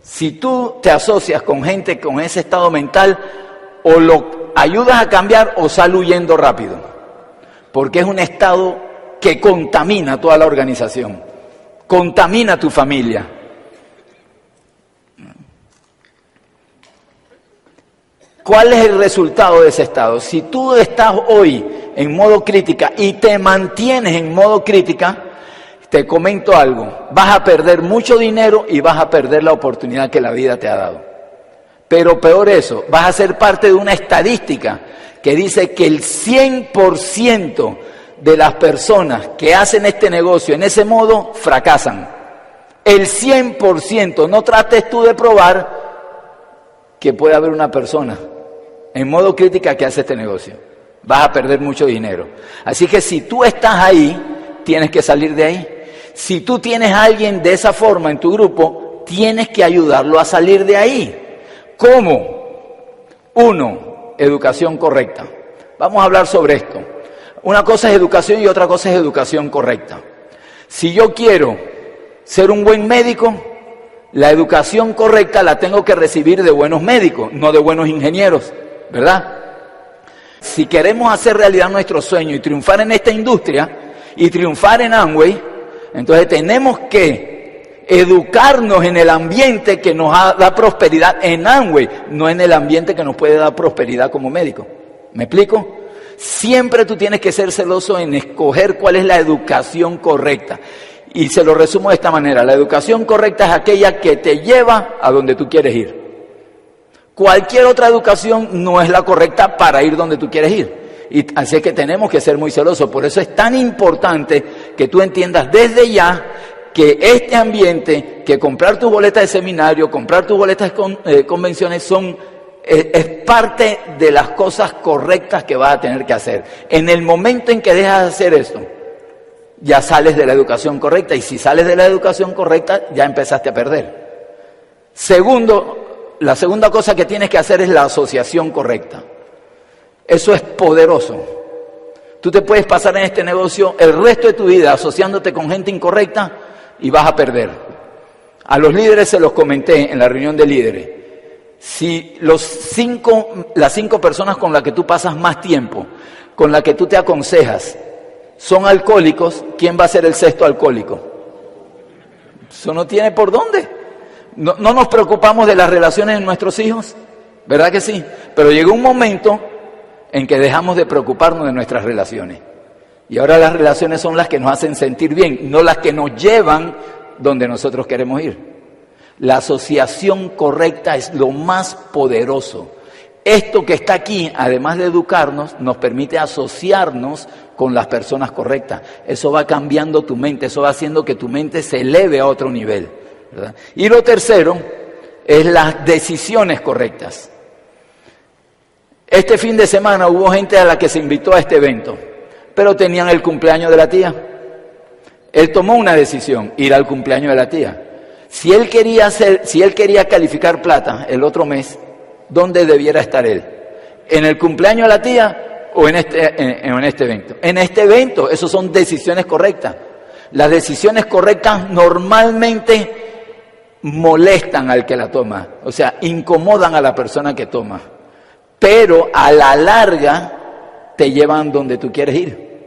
Si tú te asocias con gente con ese estado mental, o lo ayudas a cambiar o sal huyendo rápido. Porque es un estado que contamina toda la organización, contamina tu familia. ¿Cuál es el resultado de ese estado? Si tú estás hoy en modo crítica y te mantienes en modo crítica, te comento algo, vas a perder mucho dinero y vas a perder la oportunidad que la vida te ha dado. Pero peor eso, vas a ser parte de una estadística que dice que el 100% de las personas que hacen este negocio en ese modo fracasan. El 100%, no trates tú de probar que puede haber una persona en modo crítica que hace este negocio. Vas a perder mucho dinero. Así que si tú estás ahí, tienes que salir de ahí. Si tú tienes a alguien de esa forma en tu grupo, tienes que ayudarlo a salir de ahí. ¿Cómo? Uno, educación correcta. Vamos a hablar sobre esto. Una cosa es educación y otra cosa es educación correcta. Si yo quiero ser un buen médico, la educación correcta la tengo que recibir de buenos médicos, no de buenos ingenieros. ¿verdad? Si queremos hacer realidad nuestro sueño y triunfar en esta industria y triunfar en Amway, entonces tenemos que educarnos en el ambiente que nos da prosperidad en Amway, no en el ambiente que nos puede dar prosperidad como médico. ¿Me explico? Siempre tú tienes que ser celoso en escoger cuál es la educación correcta. Y se lo resumo de esta manera, la educación correcta es aquella que te lleva a donde tú quieres ir. Cualquier otra educación no es la correcta para ir donde tú quieres ir. Y así que tenemos que ser muy celosos. Por eso es tan importante que tú entiendas desde ya que este ambiente, que comprar tus boletas de seminario, comprar tus boletas de eh, convenciones son es parte de las cosas correctas que vas a tener que hacer. En el momento en que dejas de hacer esto, ya sales de la educación correcta y si sales de la educación correcta, ya empezaste a perder. Segundo, la segunda cosa que tienes que hacer es la asociación correcta. Eso es poderoso. Tú te puedes pasar en este negocio el resto de tu vida asociándote con gente incorrecta y vas a perder. A los líderes se los comenté en la reunión de líderes. Si los cinco, las cinco personas con las que tú pasas más tiempo, con las que tú te aconsejas, son alcohólicos, ¿quién va a ser el sexto alcohólico? Eso no tiene por dónde. No, nos preocupamos de las relaciones de nuestros hijos, ¿verdad que sí? Pero llegó un momento en que dejamos de preocuparnos de nuestras relaciones. Y ahora las relaciones son las que nos hacen sentir bien, no las que nos llevan donde nosotros queremos ir. La asociación correcta es lo más poderoso. Esto que está aquí, además de educarnos, nos permite asociarnos con las personas correctas. Eso va cambiando tu mente, eso va haciendo que tu mente se eleve a otro nivel. Y lo tercero es las decisiones correctas. Este fin de semana hubo gente a la que se invitó a este evento, pero tenían el cumpleaños de la tía. Él tomó una decisión, ir al cumpleaños de la tía. Si él quería si él quería calificar plata el otro mes, ¿dónde debiera estar él? ¿En el cumpleaños de la tía o en este, en, en este evento? En este evento, eso son decisiones correctas. Las decisiones correctas normalmente molestan al que la toma, o sea, incomodan a la persona que toma, pero a la larga te llevan donde tú quieres ir.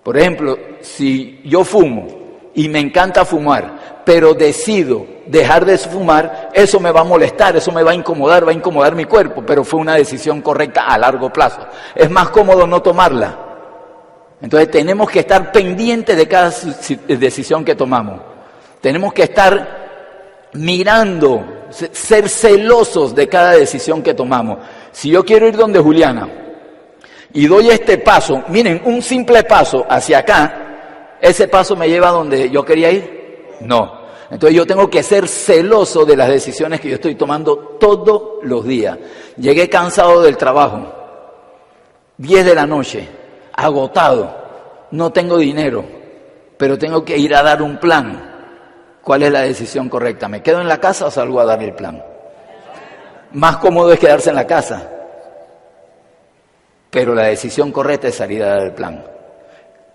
Por ejemplo, si yo fumo y me encanta fumar, pero decido dejar de fumar, eso me va a molestar, eso me va a incomodar, va a incomodar mi cuerpo, pero fue una decisión correcta a largo plazo. Es más cómodo no tomarla. Entonces tenemos que estar pendientes de cada decisión que tomamos. Tenemos que estar mirando, ser celosos de cada decisión que tomamos. Si yo quiero ir donde Juliana y doy este paso, miren, un simple paso hacia acá, ese paso me lleva a donde yo quería ir. No. Entonces yo tengo que ser celoso de las decisiones que yo estoy tomando todos los días. Llegué cansado del trabajo, 10 de la noche, agotado, no tengo dinero, pero tengo que ir a dar un plan. ¿Cuál es la decisión correcta? ¿Me quedo en la casa o salgo a dar el plan? Más cómodo es quedarse en la casa, pero la decisión correcta es salir a dar el plan.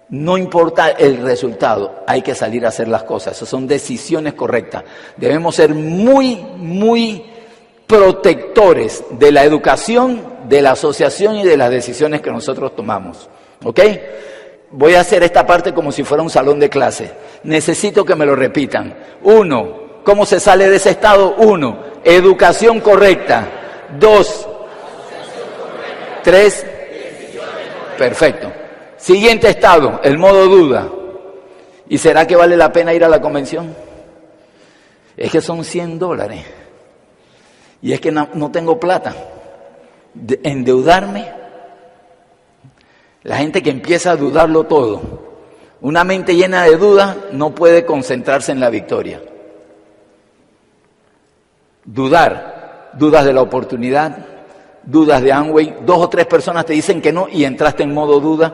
No importa el resultado, hay que salir a hacer las cosas. Esas son decisiones correctas. Debemos ser muy, muy protectores de la educación, de la asociación y de las decisiones que nosotros tomamos. ¿Ok? Voy a hacer esta parte como si fuera un salón de clase. Necesito que me lo repitan. Uno, ¿cómo se sale de ese estado? Uno, educación correcta. Dos, tres, perfecto. Siguiente estado, el modo duda. ¿Y será que vale la pena ir a la convención? Es que son 100 dólares. Y es que no, tengo plata. endeudarme. La gente que empieza a dudarlo todo. Una mente llena de dudas no puede concentrarse en la victoria. Dudar, dudas de la oportunidad, dudas de Amway, dos o tres personas te dicen que no y entraste en modo duda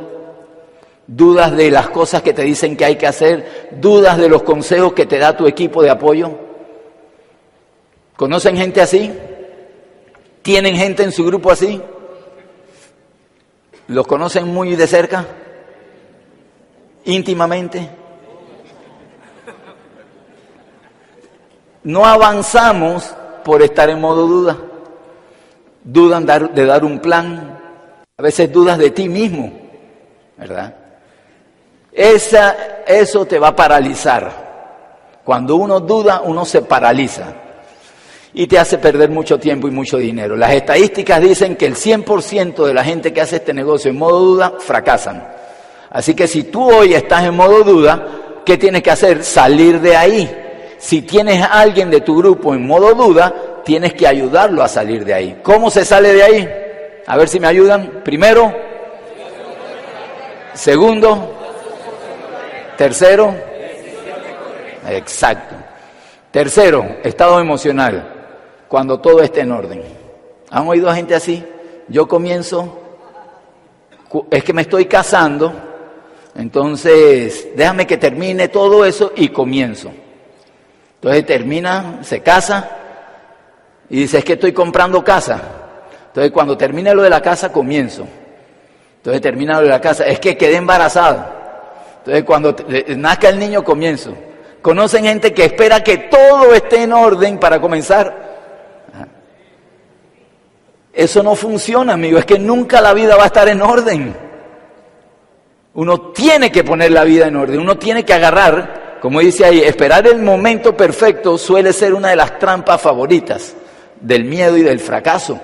dudas de las cosas que te dicen que hay que hacer, dudas de los consejos que te da tu equipo de apoyo. ¿Conocen gente así? ¿Tienen gente en su grupo así? ¿Los conocen muy de cerca? ¿Íntimamente? No avanzamos por estar en modo duda. Dudan de dar un plan. A veces dudas de ti mismo, ¿verdad? Esa, eso te va a paralizar. Cuando uno duda, uno se paraliza y te hace perder mucho tiempo y mucho dinero. Las estadísticas dicen que el 100% de la gente que hace este negocio en modo duda fracasan. Así que si tú hoy estás en modo duda, ¿qué tienes que hacer? Salir de ahí. Si tienes a alguien de tu grupo en modo duda, tienes que ayudarlo a salir de ahí. ¿Cómo se sale de ahí? A ver si me ayudan. Primero. Segundo. Tercero, exacto. Tercero, estado emocional, cuando todo esté en orden. ¿Han oído a gente así? Yo comienzo, es que me estoy casando, entonces déjame que termine todo eso y comienzo. Entonces termina, se casa y dice, es que estoy comprando casa. Entonces cuando termine lo de la casa, comienzo. Entonces termina lo de la casa, es que quedé embarazada. Entonces, cuando nazca el niño, comienzo. ¿Conocen gente que espera que todo esté en orden para comenzar? Eso no funciona, amigo. Es que nunca la vida va a estar en orden. Uno tiene que poner la vida en orden. Uno tiene que agarrar, como dice ahí, esperar el momento perfecto suele ser una de las trampas favoritas del miedo y del fracaso.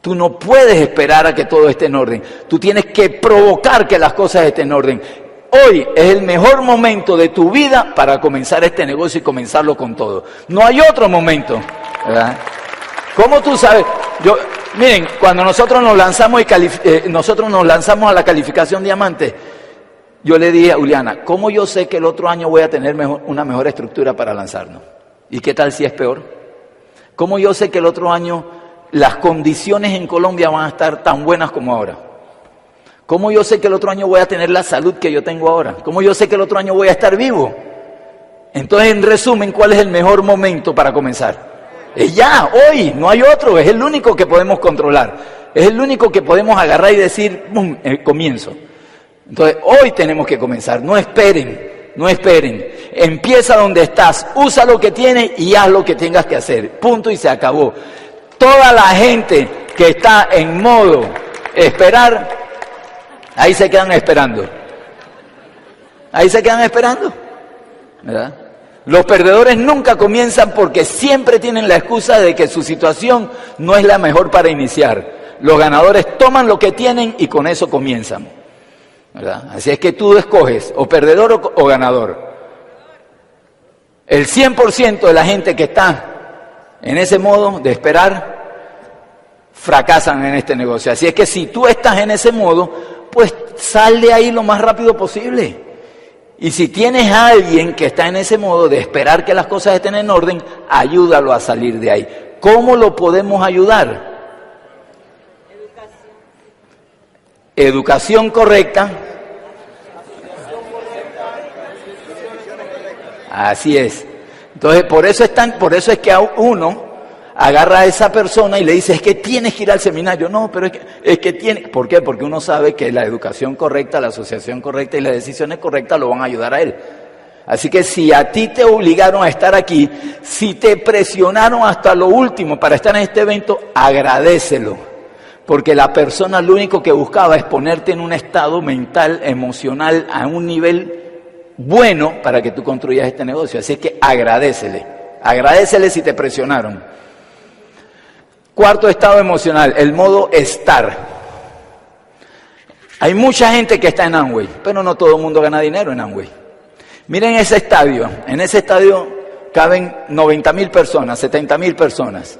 Tú no puedes esperar a que todo esté en orden. Tú tienes que provocar que las cosas estén en orden. Hoy es el mejor momento de tu vida para comenzar este negocio y comenzarlo con todo. No hay otro momento. ¿verdad? ¿Cómo tú sabes? Yo, miren, cuando nosotros nos lanzamos y eh, nosotros nos lanzamos a la calificación diamante, yo le dije a Juliana, ¿cómo yo sé que el otro año voy a tener una mejor estructura para lanzarnos? ¿Y qué tal si es peor? ¿Cómo yo sé que el otro año las condiciones en Colombia van a estar tan buenas como ahora? ¿Cómo yo sé que el otro año voy a tener la salud que yo tengo ahora? ¿Cómo yo sé que el otro año voy a estar vivo? Entonces, en resumen, ¿cuál es el mejor momento para comenzar? Es ya, hoy, no hay otro, es el único que podemos controlar. Es el único que podemos agarrar y decir, ¡bum!, eh, comienzo. Entonces, hoy tenemos que comenzar, no esperen, no esperen. Empieza donde estás, usa lo que tienes y haz lo que tengas que hacer. Punto y se acabó. Toda la gente que está en modo esperar, ahí se quedan esperando. Ahí se quedan esperando. Los perdedores nunca comienzan porque siempre tienen la excusa de que su situación no es la mejor para iniciar. Los ganadores toman lo que tienen y con eso comienzan. Así es que tú escoges o perdedor o, o ganador. El 100% de la gente que está en ese modo de esperar, fracasan en este negocio. Así es que si tú estás en ese modo, pues sal de ahí lo más rápido posible. Y si tienes a alguien que está en ese modo de esperar que las cosas estén en orden, ayúdalo a salir de ahí. ¿Cómo lo podemos ayudar? Educación correcta. Así es. Entonces, por eso, están, por eso es que uno agarra a esa persona y le dice, es que tienes que ir al seminario. No, pero es que, es que tiene. ¿Por qué? Porque uno sabe que la educación correcta, la asociación correcta y las decisiones correctas lo van a ayudar a él. Así que si a ti te obligaron a estar aquí, si te presionaron hasta lo último para estar en este evento, agradecelo. Porque la persona lo único que buscaba es ponerte en un estado mental, emocional, a un nivel bueno para que tú construyas este negocio. Así que agradecele. Agradecele si te presionaron. Cuarto estado emocional, el modo estar. Hay mucha gente que está en Amway, pero no todo el mundo gana dinero en Amway. Miren ese estadio, en ese estadio caben 90 mil personas, 70 mil personas.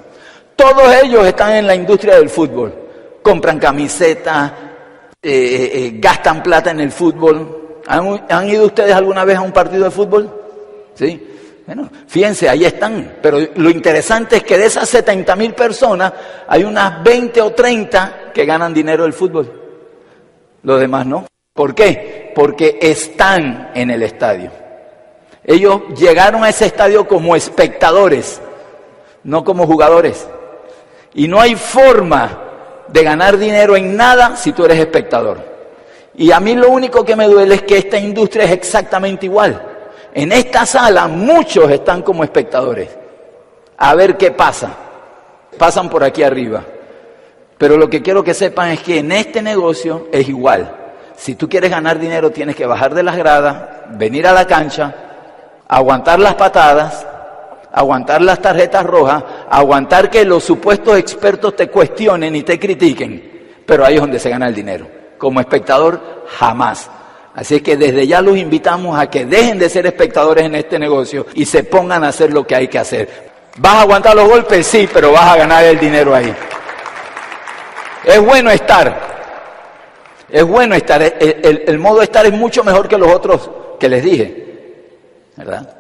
Todos ellos están en la industria del fútbol. Compran camisetas, eh, eh, eh, gastan plata en el fútbol. ¿Han, ¿Han, ido ustedes alguna vez a un partido de fútbol? ¿Sí? Bueno, fíjense, ahí están. Pero lo interesante es que de esas 70 mil personas hay unas 20 o 30 que ganan dinero del fútbol. Los demás no. ¿Por qué? Porque están en el estadio. Ellos llegaron a ese estadio como espectadores, no como jugadores. Y no hay forma de ganar dinero en nada si tú eres espectador. Y a mí lo único que me duele es que esta industria es exactamente igual. En esta sala muchos están como espectadores. A ver qué pasa. Pasan por aquí arriba. Pero lo que quiero que sepan es que en este negocio es igual. Si tú quieres ganar dinero tienes que bajar de las gradas, venir a la cancha, aguantar las patadas, aguantar las tarjetas rojas, aguantar que los supuestos expertos te cuestionen y te critiquen. Pero ahí es donde se gana el dinero. Como espectador, jamás. Así que desde ya los invitamos a que dejen de ser espectadores en este negocio y se pongan a hacer lo que hay que hacer. ¿Vas a aguantar los golpes? Sí, pero vas a ganar el dinero ahí. Es bueno estar, es bueno estar, el, modo de estar es mucho mejor que los otros que les dije, ¿verdad?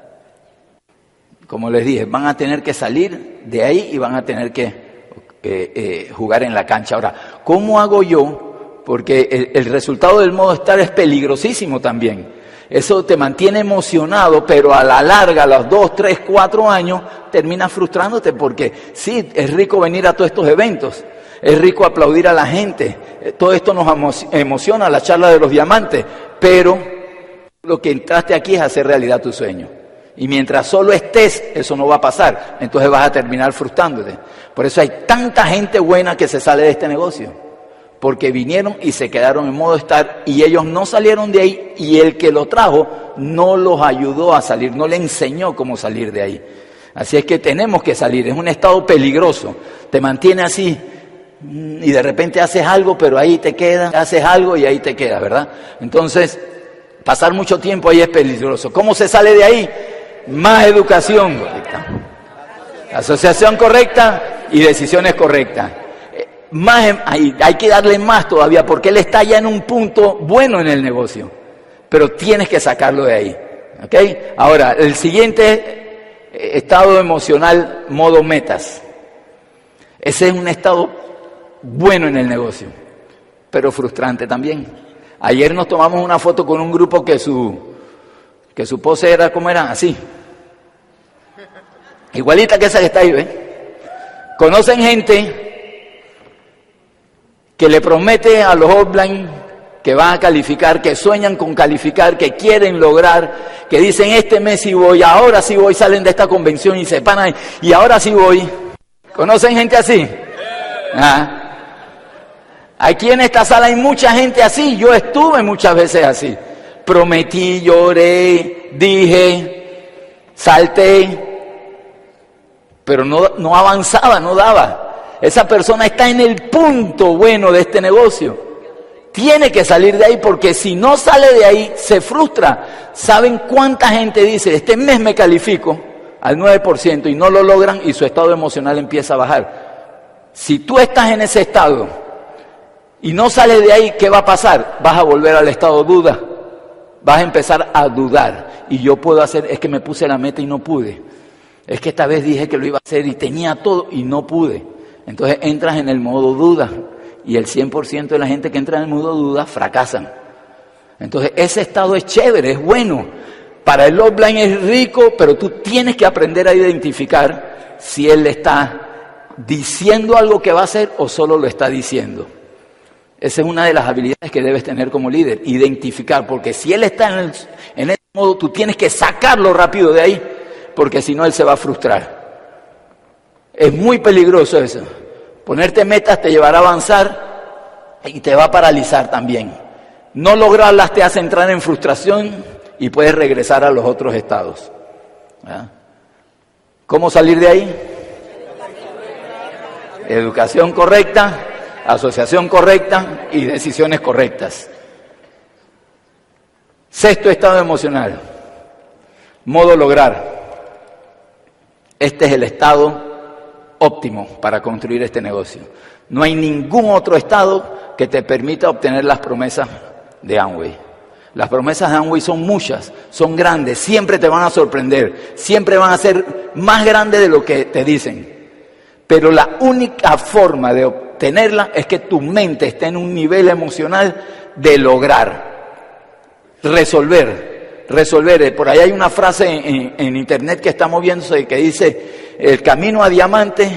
Como les dije, van a tener que salir de ahí y van a tener que eh, eh, jugar en la cancha. Ahora, ¿cómo hago yo? Porque el, resultado del modo de estar es peligrosísimo también. Eso te mantiene emocionado, pero a la larga, a los dos, tres, cuatro años, terminas frustrándote porque sí, es rico venir a todos estos eventos, es rico aplaudir a la gente, todo esto nos emociona, la charla de los diamantes, pero lo que entraste aquí es hacer realidad tu sueño. Y mientras solo estés, eso no va a pasar, entonces vas a terminar frustrándote. Por eso hay tanta gente buena que se sale de este negocio, porque vinieron y se quedaron en modo estar y ellos no salieron de ahí y el que lo trajo no los ayudó a salir, no le enseñó cómo salir de ahí. Así es que tenemos que salir, es un estado peligroso, te mantiene así, y de repente haces algo, pero ahí te queda, haces algo y ahí te queda, ¿verdad? Entonces, pasar mucho tiempo ahí es peligroso. ¿Cómo se sale de ahí? Más educación correcta. Asociación correcta y decisiones correctas. Más, hay, hay que darle más todavía porque él está ya en un punto bueno en el negocio, pero tienes que sacarlo de ahí. ¿ok? Ahora, el siguiente estado emocional, modo metas. Ese es un estado bueno en el negocio, pero frustrante también. Ayer nos tomamos una foto con un grupo que su, que su pose era como era, así. Igualita que esa que está ahí, ¿ves? Conocen gente que le promete a los offline que van a calificar, que sueñan con calificar, que quieren lograr, que dicen este mes sí voy, ahora sí voy, salen de esta convención y se paran y ahora sí voy. ¿Conocen gente así? ¿Ah? Aquí en esta sala hay mucha gente así, yo estuve muchas veces así. Prometí, lloré, dije, salté, pero no, no avanzaba, no daba. Esa persona está en el punto bueno de este negocio. Tiene que salir de ahí porque si no sale de ahí se frustra. ¿Saben cuánta gente dice, este mes me califico al 9% y no lo logran y su estado emocional empieza a bajar? Si tú estás en ese estado, y no sales de ahí, ¿qué va a pasar? Vas a volver al estado duda. vas a empezar a dudar. Y yo puedo hacer, es que me puse la meta y no pude. Es que esta vez dije que lo iba a hacer y tenía todo y no pude. Entonces entras en el modo duda. Y el 100% de la gente que entra en el modo duda fracasan. Entonces ese estado es chévere, es bueno. Para el offline es rico, pero tú tienes que aprender a identificar si él está diciendo algo que va a hacer o solo lo está diciendo. Esa es una de las habilidades que debes tener como líder, identificar, porque si él está en, el, en ese modo, tú tienes que sacarlo rápido de ahí, porque si no, él se va a frustrar. Es muy peligroso eso. Ponerte metas te llevará a avanzar y te va a paralizar también. No lograrlas te hace entrar en frustración y puedes regresar a los otros estados. ¿Cómo salir de ahí? Educación correcta, asociación correcta y decisiones correctas. Sexto estado emocional, modo lograr. Este es el estado óptimo para construir este negocio. No hay ningún otro estado que te permita obtener las promesas de Amway. Las promesas de Amway son muchas, son grandes, siempre te van a sorprender, siempre van a ser más grandes de lo que te dicen. Pero la única forma de obtenerla es que tu mente esté en un nivel emocional de lograr, resolver, resolver. Por ahí hay una frase en, en internet que está moviéndose que dice, el camino a diamante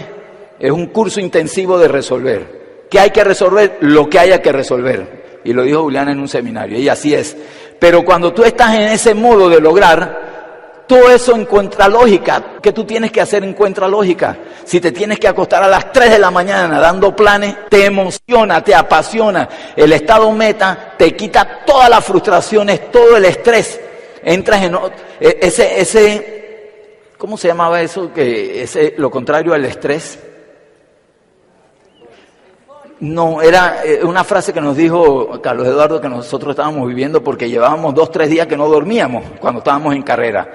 es un curso intensivo de resolver. ¿Qué hay que resolver? Lo que haya que resolver. Y lo dijo Juliana en un seminario, y así es. Pero cuando tú estás en ese modo de lograr, todo eso encuentra lógica. ¿Qué tú tienes que hacer encuentra lógica? Si te tienes que acostar a las 3 de la mañana dando planes, te emociona, te apasiona. El estado meta te quita todas las frustraciones, todo el estrés. Entras en e, ese, ese, ¿cómo se llamaba eso? Que ese, lo contrario al estrés. No, era eh, una frase que nos dijo Carlos Eduardo que nosotros estábamos viviendo porque llevábamos dos, tres días que no dormíamos cuando estábamos en carrera.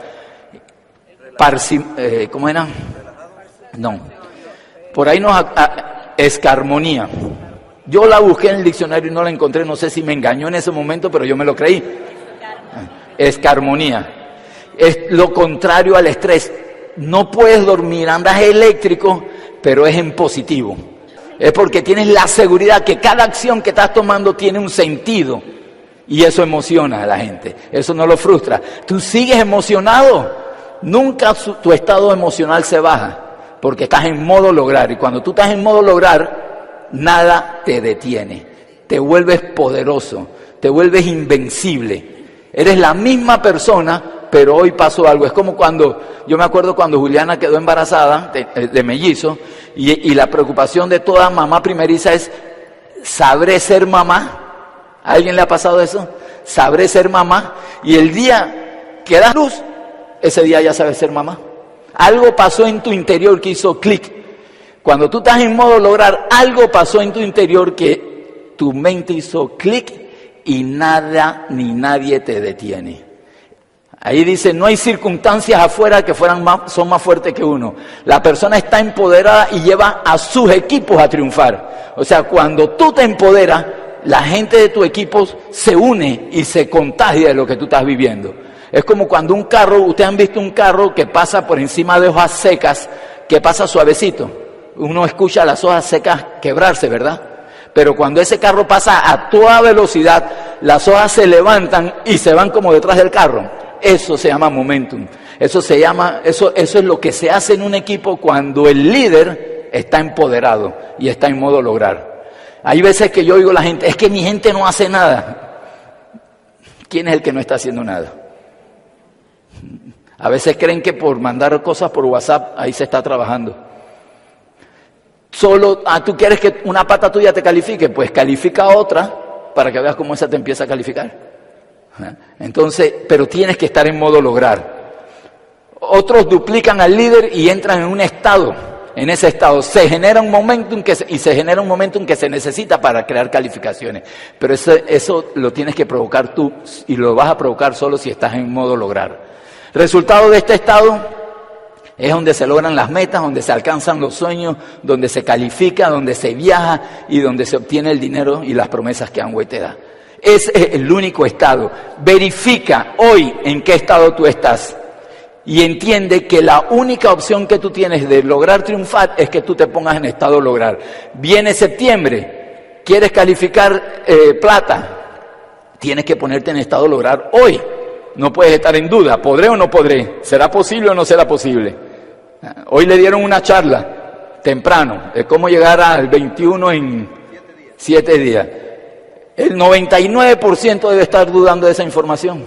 Eh, ¿Cómo era? No. Por ahí nos... escarmonía. Yo la busqué en el diccionario y no la encontré, no sé si me engañó en ese momento, pero yo me lo creí. Escarmonía. Es lo contrario al estrés. No puedes dormir, andas eléctrico, pero es en positivo es porque tienes la seguridad que cada acción que estás tomando tiene un sentido. Y eso emociona a la gente, eso no lo frustra. Tú sigues emocionado, nunca tu estado emocional se baja, porque estás en modo lograr. Y cuando tú estás en modo lograr, nada te detiene. Te vuelves poderoso, te vuelves invencible. Eres la misma persona, pero hoy pasó algo. Es como cuando, yo me acuerdo cuando Juliana quedó embarazada de, de mellizo, y, la preocupación de toda mamá primeriza es, ¿sabré ser mamá? ¿A alguien le ha pasado eso? ¿Sabré ser mamá? Y el día que das luz, ese día ya sabes ser mamá. Algo pasó en tu interior que hizo clic. Cuando tú estás en modo lograr, algo pasó en tu interior que tu mente hizo clic y nada ni nadie te detiene. Ahí dice, no hay circunstancias afuera que fueran más, son más fuertes que uno. La persona está empoderada y lleva a sus equipos a triunfar. O sea, cuando tú te empoderas, la gente de tu equipo se une y se contagia de lo que tú estás viviendo. Es como cuando un carro, ustedes han visto un carro que pasa por encima de hojas secas, que pasa suavecito. Uno escucha las hojas secas quebrarse, ¿verdad? Pero cuando ese carro pasa a toda velocidad, las hojas se levantan y se van como detrás del carro. Eso se llama momentum. Eso se llama, eso, eso es lo que se hace en un equipo cuando el líder está empoderado y está en modo lograr. Hay veces que yo oigo a la gente, es que mi gente no hace nada. ¿Quién es el que no está haciendo nada? A veces creen que por mandar cosas por WhatsApp ahí se está trabajando. Solo, ah, tú quieres que una pata tuya te califique, pues califica otra para que veas cómo esa te empieza a calificar. Entonces, pero tienes que estar en modo lograr. Otros duplican al líder y entran en un estado. En ese estado se genera un momentum que y se genera un momentum que se necesita para crear calificaciones. Pero eso, eso lo tienes que provocar tú y lo vas a provocar solo si estás en modo lograr. Resultado de este estado es donde se logran las metas, donde se alcanzan los sueños, donde se califica, donde se viaja y donde se obtiene el dinero y las promesas que Amway te da. Es el único estado. Verifica hoy en qué estado tú estás y entiende que la única opción que tú tienes de lograr triunfar es que tú te pongas en estado de lograr. Viene septiembre, quieres calificar eh, plata, tienes que ponerte en estado de lograr hoy. No puedes estar en duda, ¿podré o no podré? ¿Será posible o no será posible? Hoy le dieron una charla temprano de cómo llegar al 21 en siete días. El 99% debe estar dudando de esa información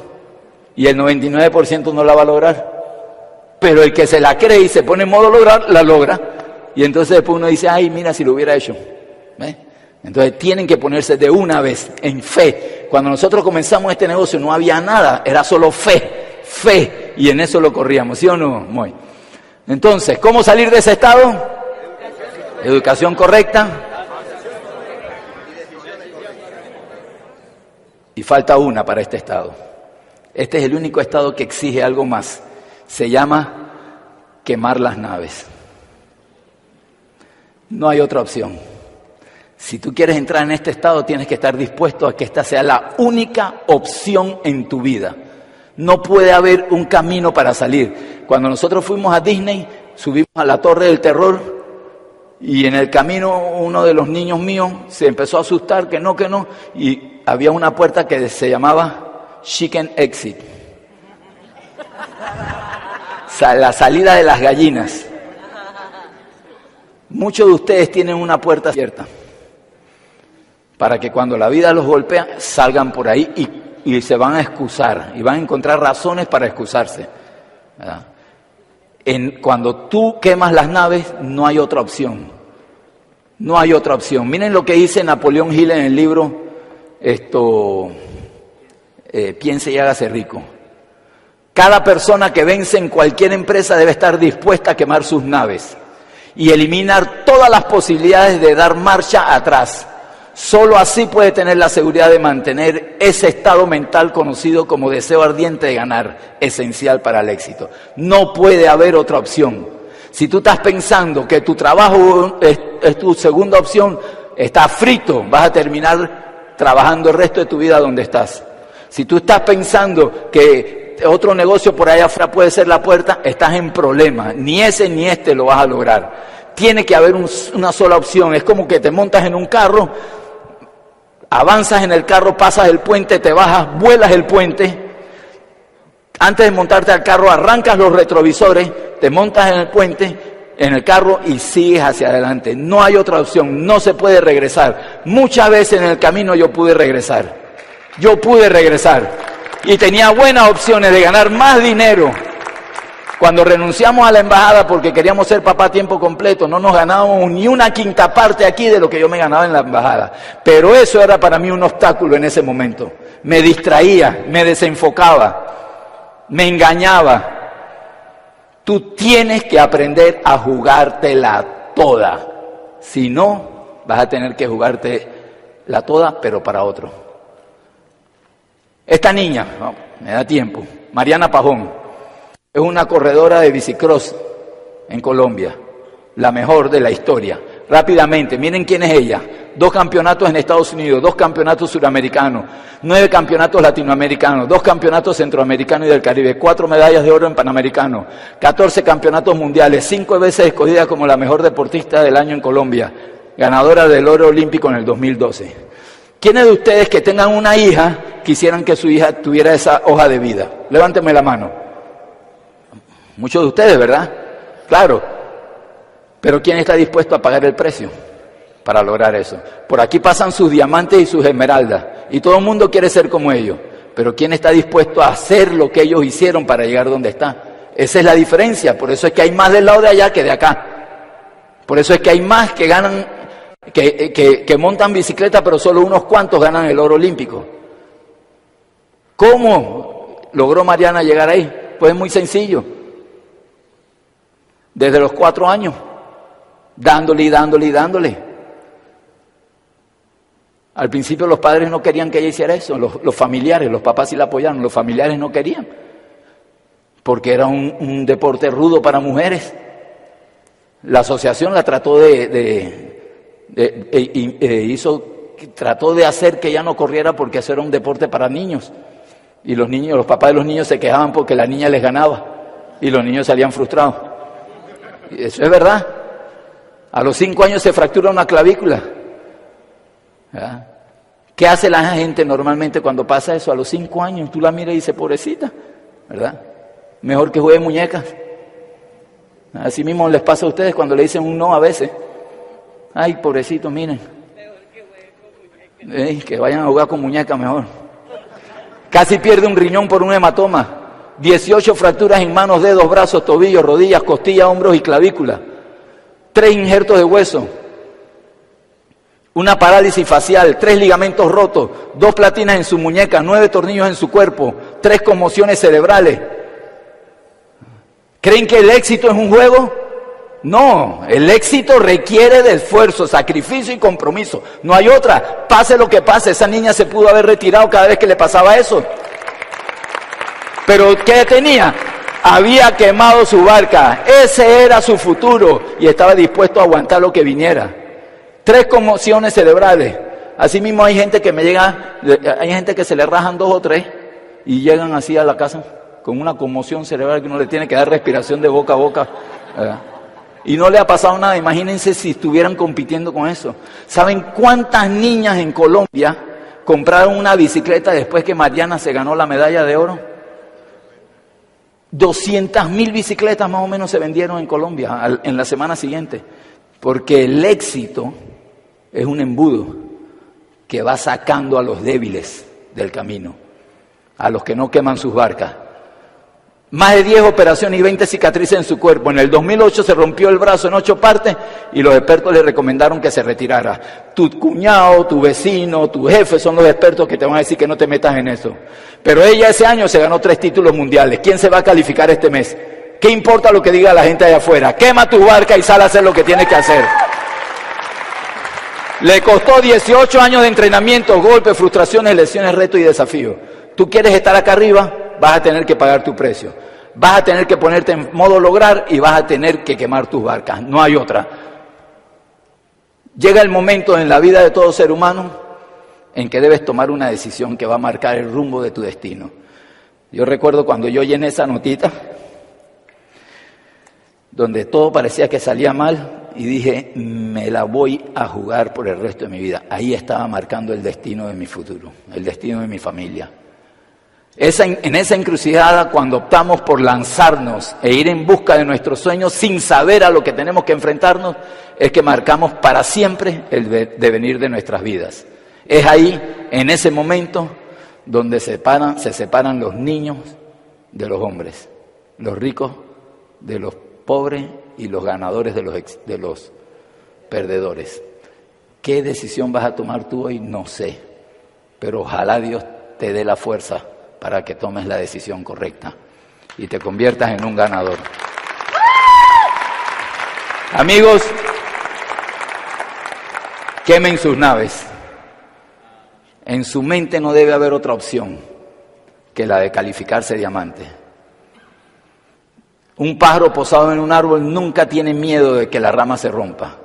y el 99% no la va a lograr. Pero el que se la cree y se pone en modo lograr, la logra. Y entonces después uno dice, ay, mira si lo hubiera hecho. Entonces tienen que ponerse de una vez en fe. Cuando nosotros comenzamos este negocio no había nada, era solo fe, fe. Y en eso lo corríamos, ¿sí o no? Muy. Entonces, ¿cómo salir de ese estado? Educación correcta. Y falta una para este estado. Este es el único estado que exige algo más. Se llama quemar las naves. No hay otra opción. Si tú quieres entrar en este estado, tienes que estar dispuesto a que esta sea la única opción en tu vida. No puede haber un camino para salir. Cuando nosotros fuimos a Disney, subimos a la Torre del Terror y en el camino uno de los niños míos se empezó a asustar, que no, que no, y había una puerta que se llamaba Chicken Exit. La salida de las gallinas. Muchos de ustedes tienen una puerta abierta para que cuando la vida los golpea salgan por ahí y, y se van a excusar y van a encontrar razones para excusarse. En, cuando tú quemas las naves no hay otra opción. No hay otra opción. Miren lo que dice Napoleón Hill en el libro esto eh, Piense y hágase rico. Cada persona que vence en cualquier empresa debe estar dispuesta a quemar sus naves y eliminar todas las posibilidades de dar marcha atrás Solo así puede tener la seguridad de mantener ese estado mental conocido como deseo ardiente de ganar, esencial para el éxito. No puede haber otra opción. Si tú estás pensando que tu trabajo es, tu segunda opción, está frito, vas a terminar trabajando el resto de tu vida donde estás. Si tú estás pensando que otro negocio por allá afuera puede ser la puerta, estás en problema. Ni ese ni este lo vas a lograr. Tiene que haber una sola opción. Es como que te montas en un carro avanzas en el carro, pasas el puente, te bajas, vuelas el puente. Antes de montarte al carro, arrancas los retrovisores, te montas en el puente, en el carro y sigues hacia adelante. No hay otra opción, no se puede regresar. Muchas veces en el camino yo pude regresar. Yo pude regresar. Y tenía buenas opciones de ganar más dinero cuando renunciamos a la embajada porque queríamos ser papá a tiempo completo, no nos ganábamos ni una quinta parte aquí de lo que yo me ganaba en la embajada. Pero eso era para mí un obstáculo en ese momento. Me distraía, me desenfocaba, me engañaba. Tú tienes que aprender a jugártela toda. Si no, vas a tener que jugarte la toda, pero para otro. Esta niña, me da tiempo, Mariana Pajón, es una corredora de bicicross en Colombia, la mejor de la historia. Rápidamente, miren quién es ella. Dos campeonatos en Estados Unidos, dos campeonatos suramericanos, nueve campeonatos latinoamericanos, dos campeonatos centroamericanos y del Caribe, cuatro medallas de oro en Panamericano, catorce campeonatos mundiales, cinco veces escogida como la mejor deportista del año en Colombia, ganadora del oro olímpico en el 2012. ¿Quiénes de ustedes que tengan una hija quisieran que su hija tuviera esa hoja de vida? Levánteme la mano. Muchos de ustedes, ¿verdad? Claro. Pero ¿quién está dispuesto a pagar el precio para lograr eso? Por aquí pasan sus diamantes y sus esmeraldas y todo el mundo quiere ser como ellos. Pero ¿quién está dispuesto a hacer lo que ellos hicieron para llegar donde está? Esa es la diferencia. Por eso es que hay más del lado de allá que de acá. Por eso es que hay más que ganan, que, que, que montan bicicleta, pero solo unos cuantos ganan el oro olímpico. ¿Cómo logró Mariana llegar ahí? Pues es muy sencillo desde los cuatro años, dándole y dándole y dándole. Al principio los padres no querían que ella hiciera eso, los, familiares, los papás sí la apoyaron, los familiares no querían, porque era un, deporte rudo para mujeres. La asociación la trató de, de, e hizo trató de hacer que ella no corriera porque eso era un deporte para niños. Y los niños, los papás de los niños se quejaban porque la niña les ganaba y los niños salían frustrados. Eso es verdad. A los cinco años se fractura una clavícula. ¿Qué hace la gente normalmente cuando pasa eso? A los cinco años tú la miras y dices, pobrecita, ¿verdad? Mejor que juegue muñecas. Así mismo les pasa a ustedes cuando le dicen un no a veces. Ay, pobrecito, miren. que vayan a jugar con muñecas mejor. Casi pierde un riñón por un hematoma. 18 fracturas en manos, dedos, brazos, tobillos, rodillas, costillas, hombros y clavícula. Tres injertos de hueso. Una parálisis facial, tres ligamentos rotos, dos platinas en su muñeca, nueve tornillos en su cuerpo, tres conmociones cerebrales. ¿Creen que el éxito es un juego? No, el éxito requiere de esfuerzo, sacrificio y compromiso. No hay otra. Pase lo que pase, esa niña se pudo haber retirado cada vez que le pasaba eso. Pero ¿qué tenía? Había quemado su barca. Ese era su futuro y estaba dispuesto a aguantar lo que viniera. Tres conmociones cerebrales. Asimismo hay gente que me llega, hay gente que se le rajan dos o tres y llegan así a la casa con una conmoción cerebral que uno le tiene que dar respiración de boca a boca. Y no le ha pasado nada. Imagínense si estuvieran compitiendo con eso. ¿Saben cuántas niñas en Colombia compraron una bicicleta después que Mariana se ganó la medalla de oro? 200 mil bicicletas más o menos se vendieron en Colombia en la semana siguiente. Porque el éxito es un embudo que va sacando a los débiles del camino, a los que no queman sus barcas. Más de 10 operaciones y 20 cicatrices en su cuerpo. En el 2008 se rompió el brazo en ocho partes y los expertos le recomendaron que se retirara. Tu cuñado, tu vecino, tu jefe son los expertos que te van a decir que no te metas en eso. Pero ella ese año se ganó tres títulos mundiales. ¿Quién se va a calificar este mes? ¿Qué importa lo que diga la gente allá afuera? Quema tu barca y sal a hacer lo que tienes que hacer. Le costó 18 años de entrenamiento, golpes, frustraciones, lesiones, retos y desafíos. ¿Tú quieres estar acá arriba? Vas a tener que pagar tu precio. Vas a tener que ponerte en modo lograr y vas a tener que quemar tus barcas. No hay otra. Llega el momento en la vida de todo ser humano en que debes tomar una decisión que va a marcar el rumbo de tu destino. Yo recuerdo cuando yo llené esa notita, donde todo parecía que salía mal, y dije, me la voy a jugar por el resto de mi vida. Ahí estaba marcando el destino de mi futuro, el destino de mi familia en esa encrucijada, cuando optamos por lanzarnos e ir en busca de nuestros sueños sin saber a lo que tenemos que enfrentarnos, es que marcamos para siempre el devenir de nuestras vidas. Es ahí, en ese momento, donde se separan, se separan los niños de los hombres, los ricos de los pobres y los ganadores de los perdedores. ¿Qué decisión vas a tomar tú hoy? No sé, pero ojalá Dios te dé la fuerza para que tomes la decisión correcta y te conviertas en un ganador. Amigos, quemen sus naves. En su mente no debe haber otra opción que la de calificarse diamante. Un pájaro posado en un árbol nunca tiene miedo de que la rama se rompa,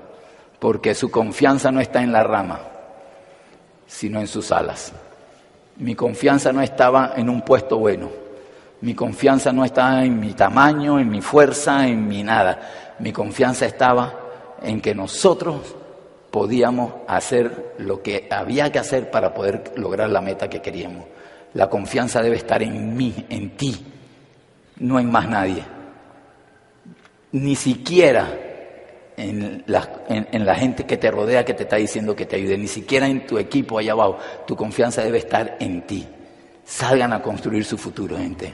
porque su confianza no está en la rama, sino en sus alas. Mi confianza no estaba en un puesto bueno. Mi confianza no estaba en mi tamaño, en mi fuerza, en mi nada. Mi confianza estaba en que nosotros podíamos hacer lo que había que hacer para poder lograr la meta que queríamos. La confianza debe estar en mí, en ti, no en más nadie. Ni siquiera en la, gente que te rodea, que te está diciendo que te ayude, ni siquiera en tu equipo allá abajo. Tu confianza debe estar en ti. Salgan a construir su futuro, gente.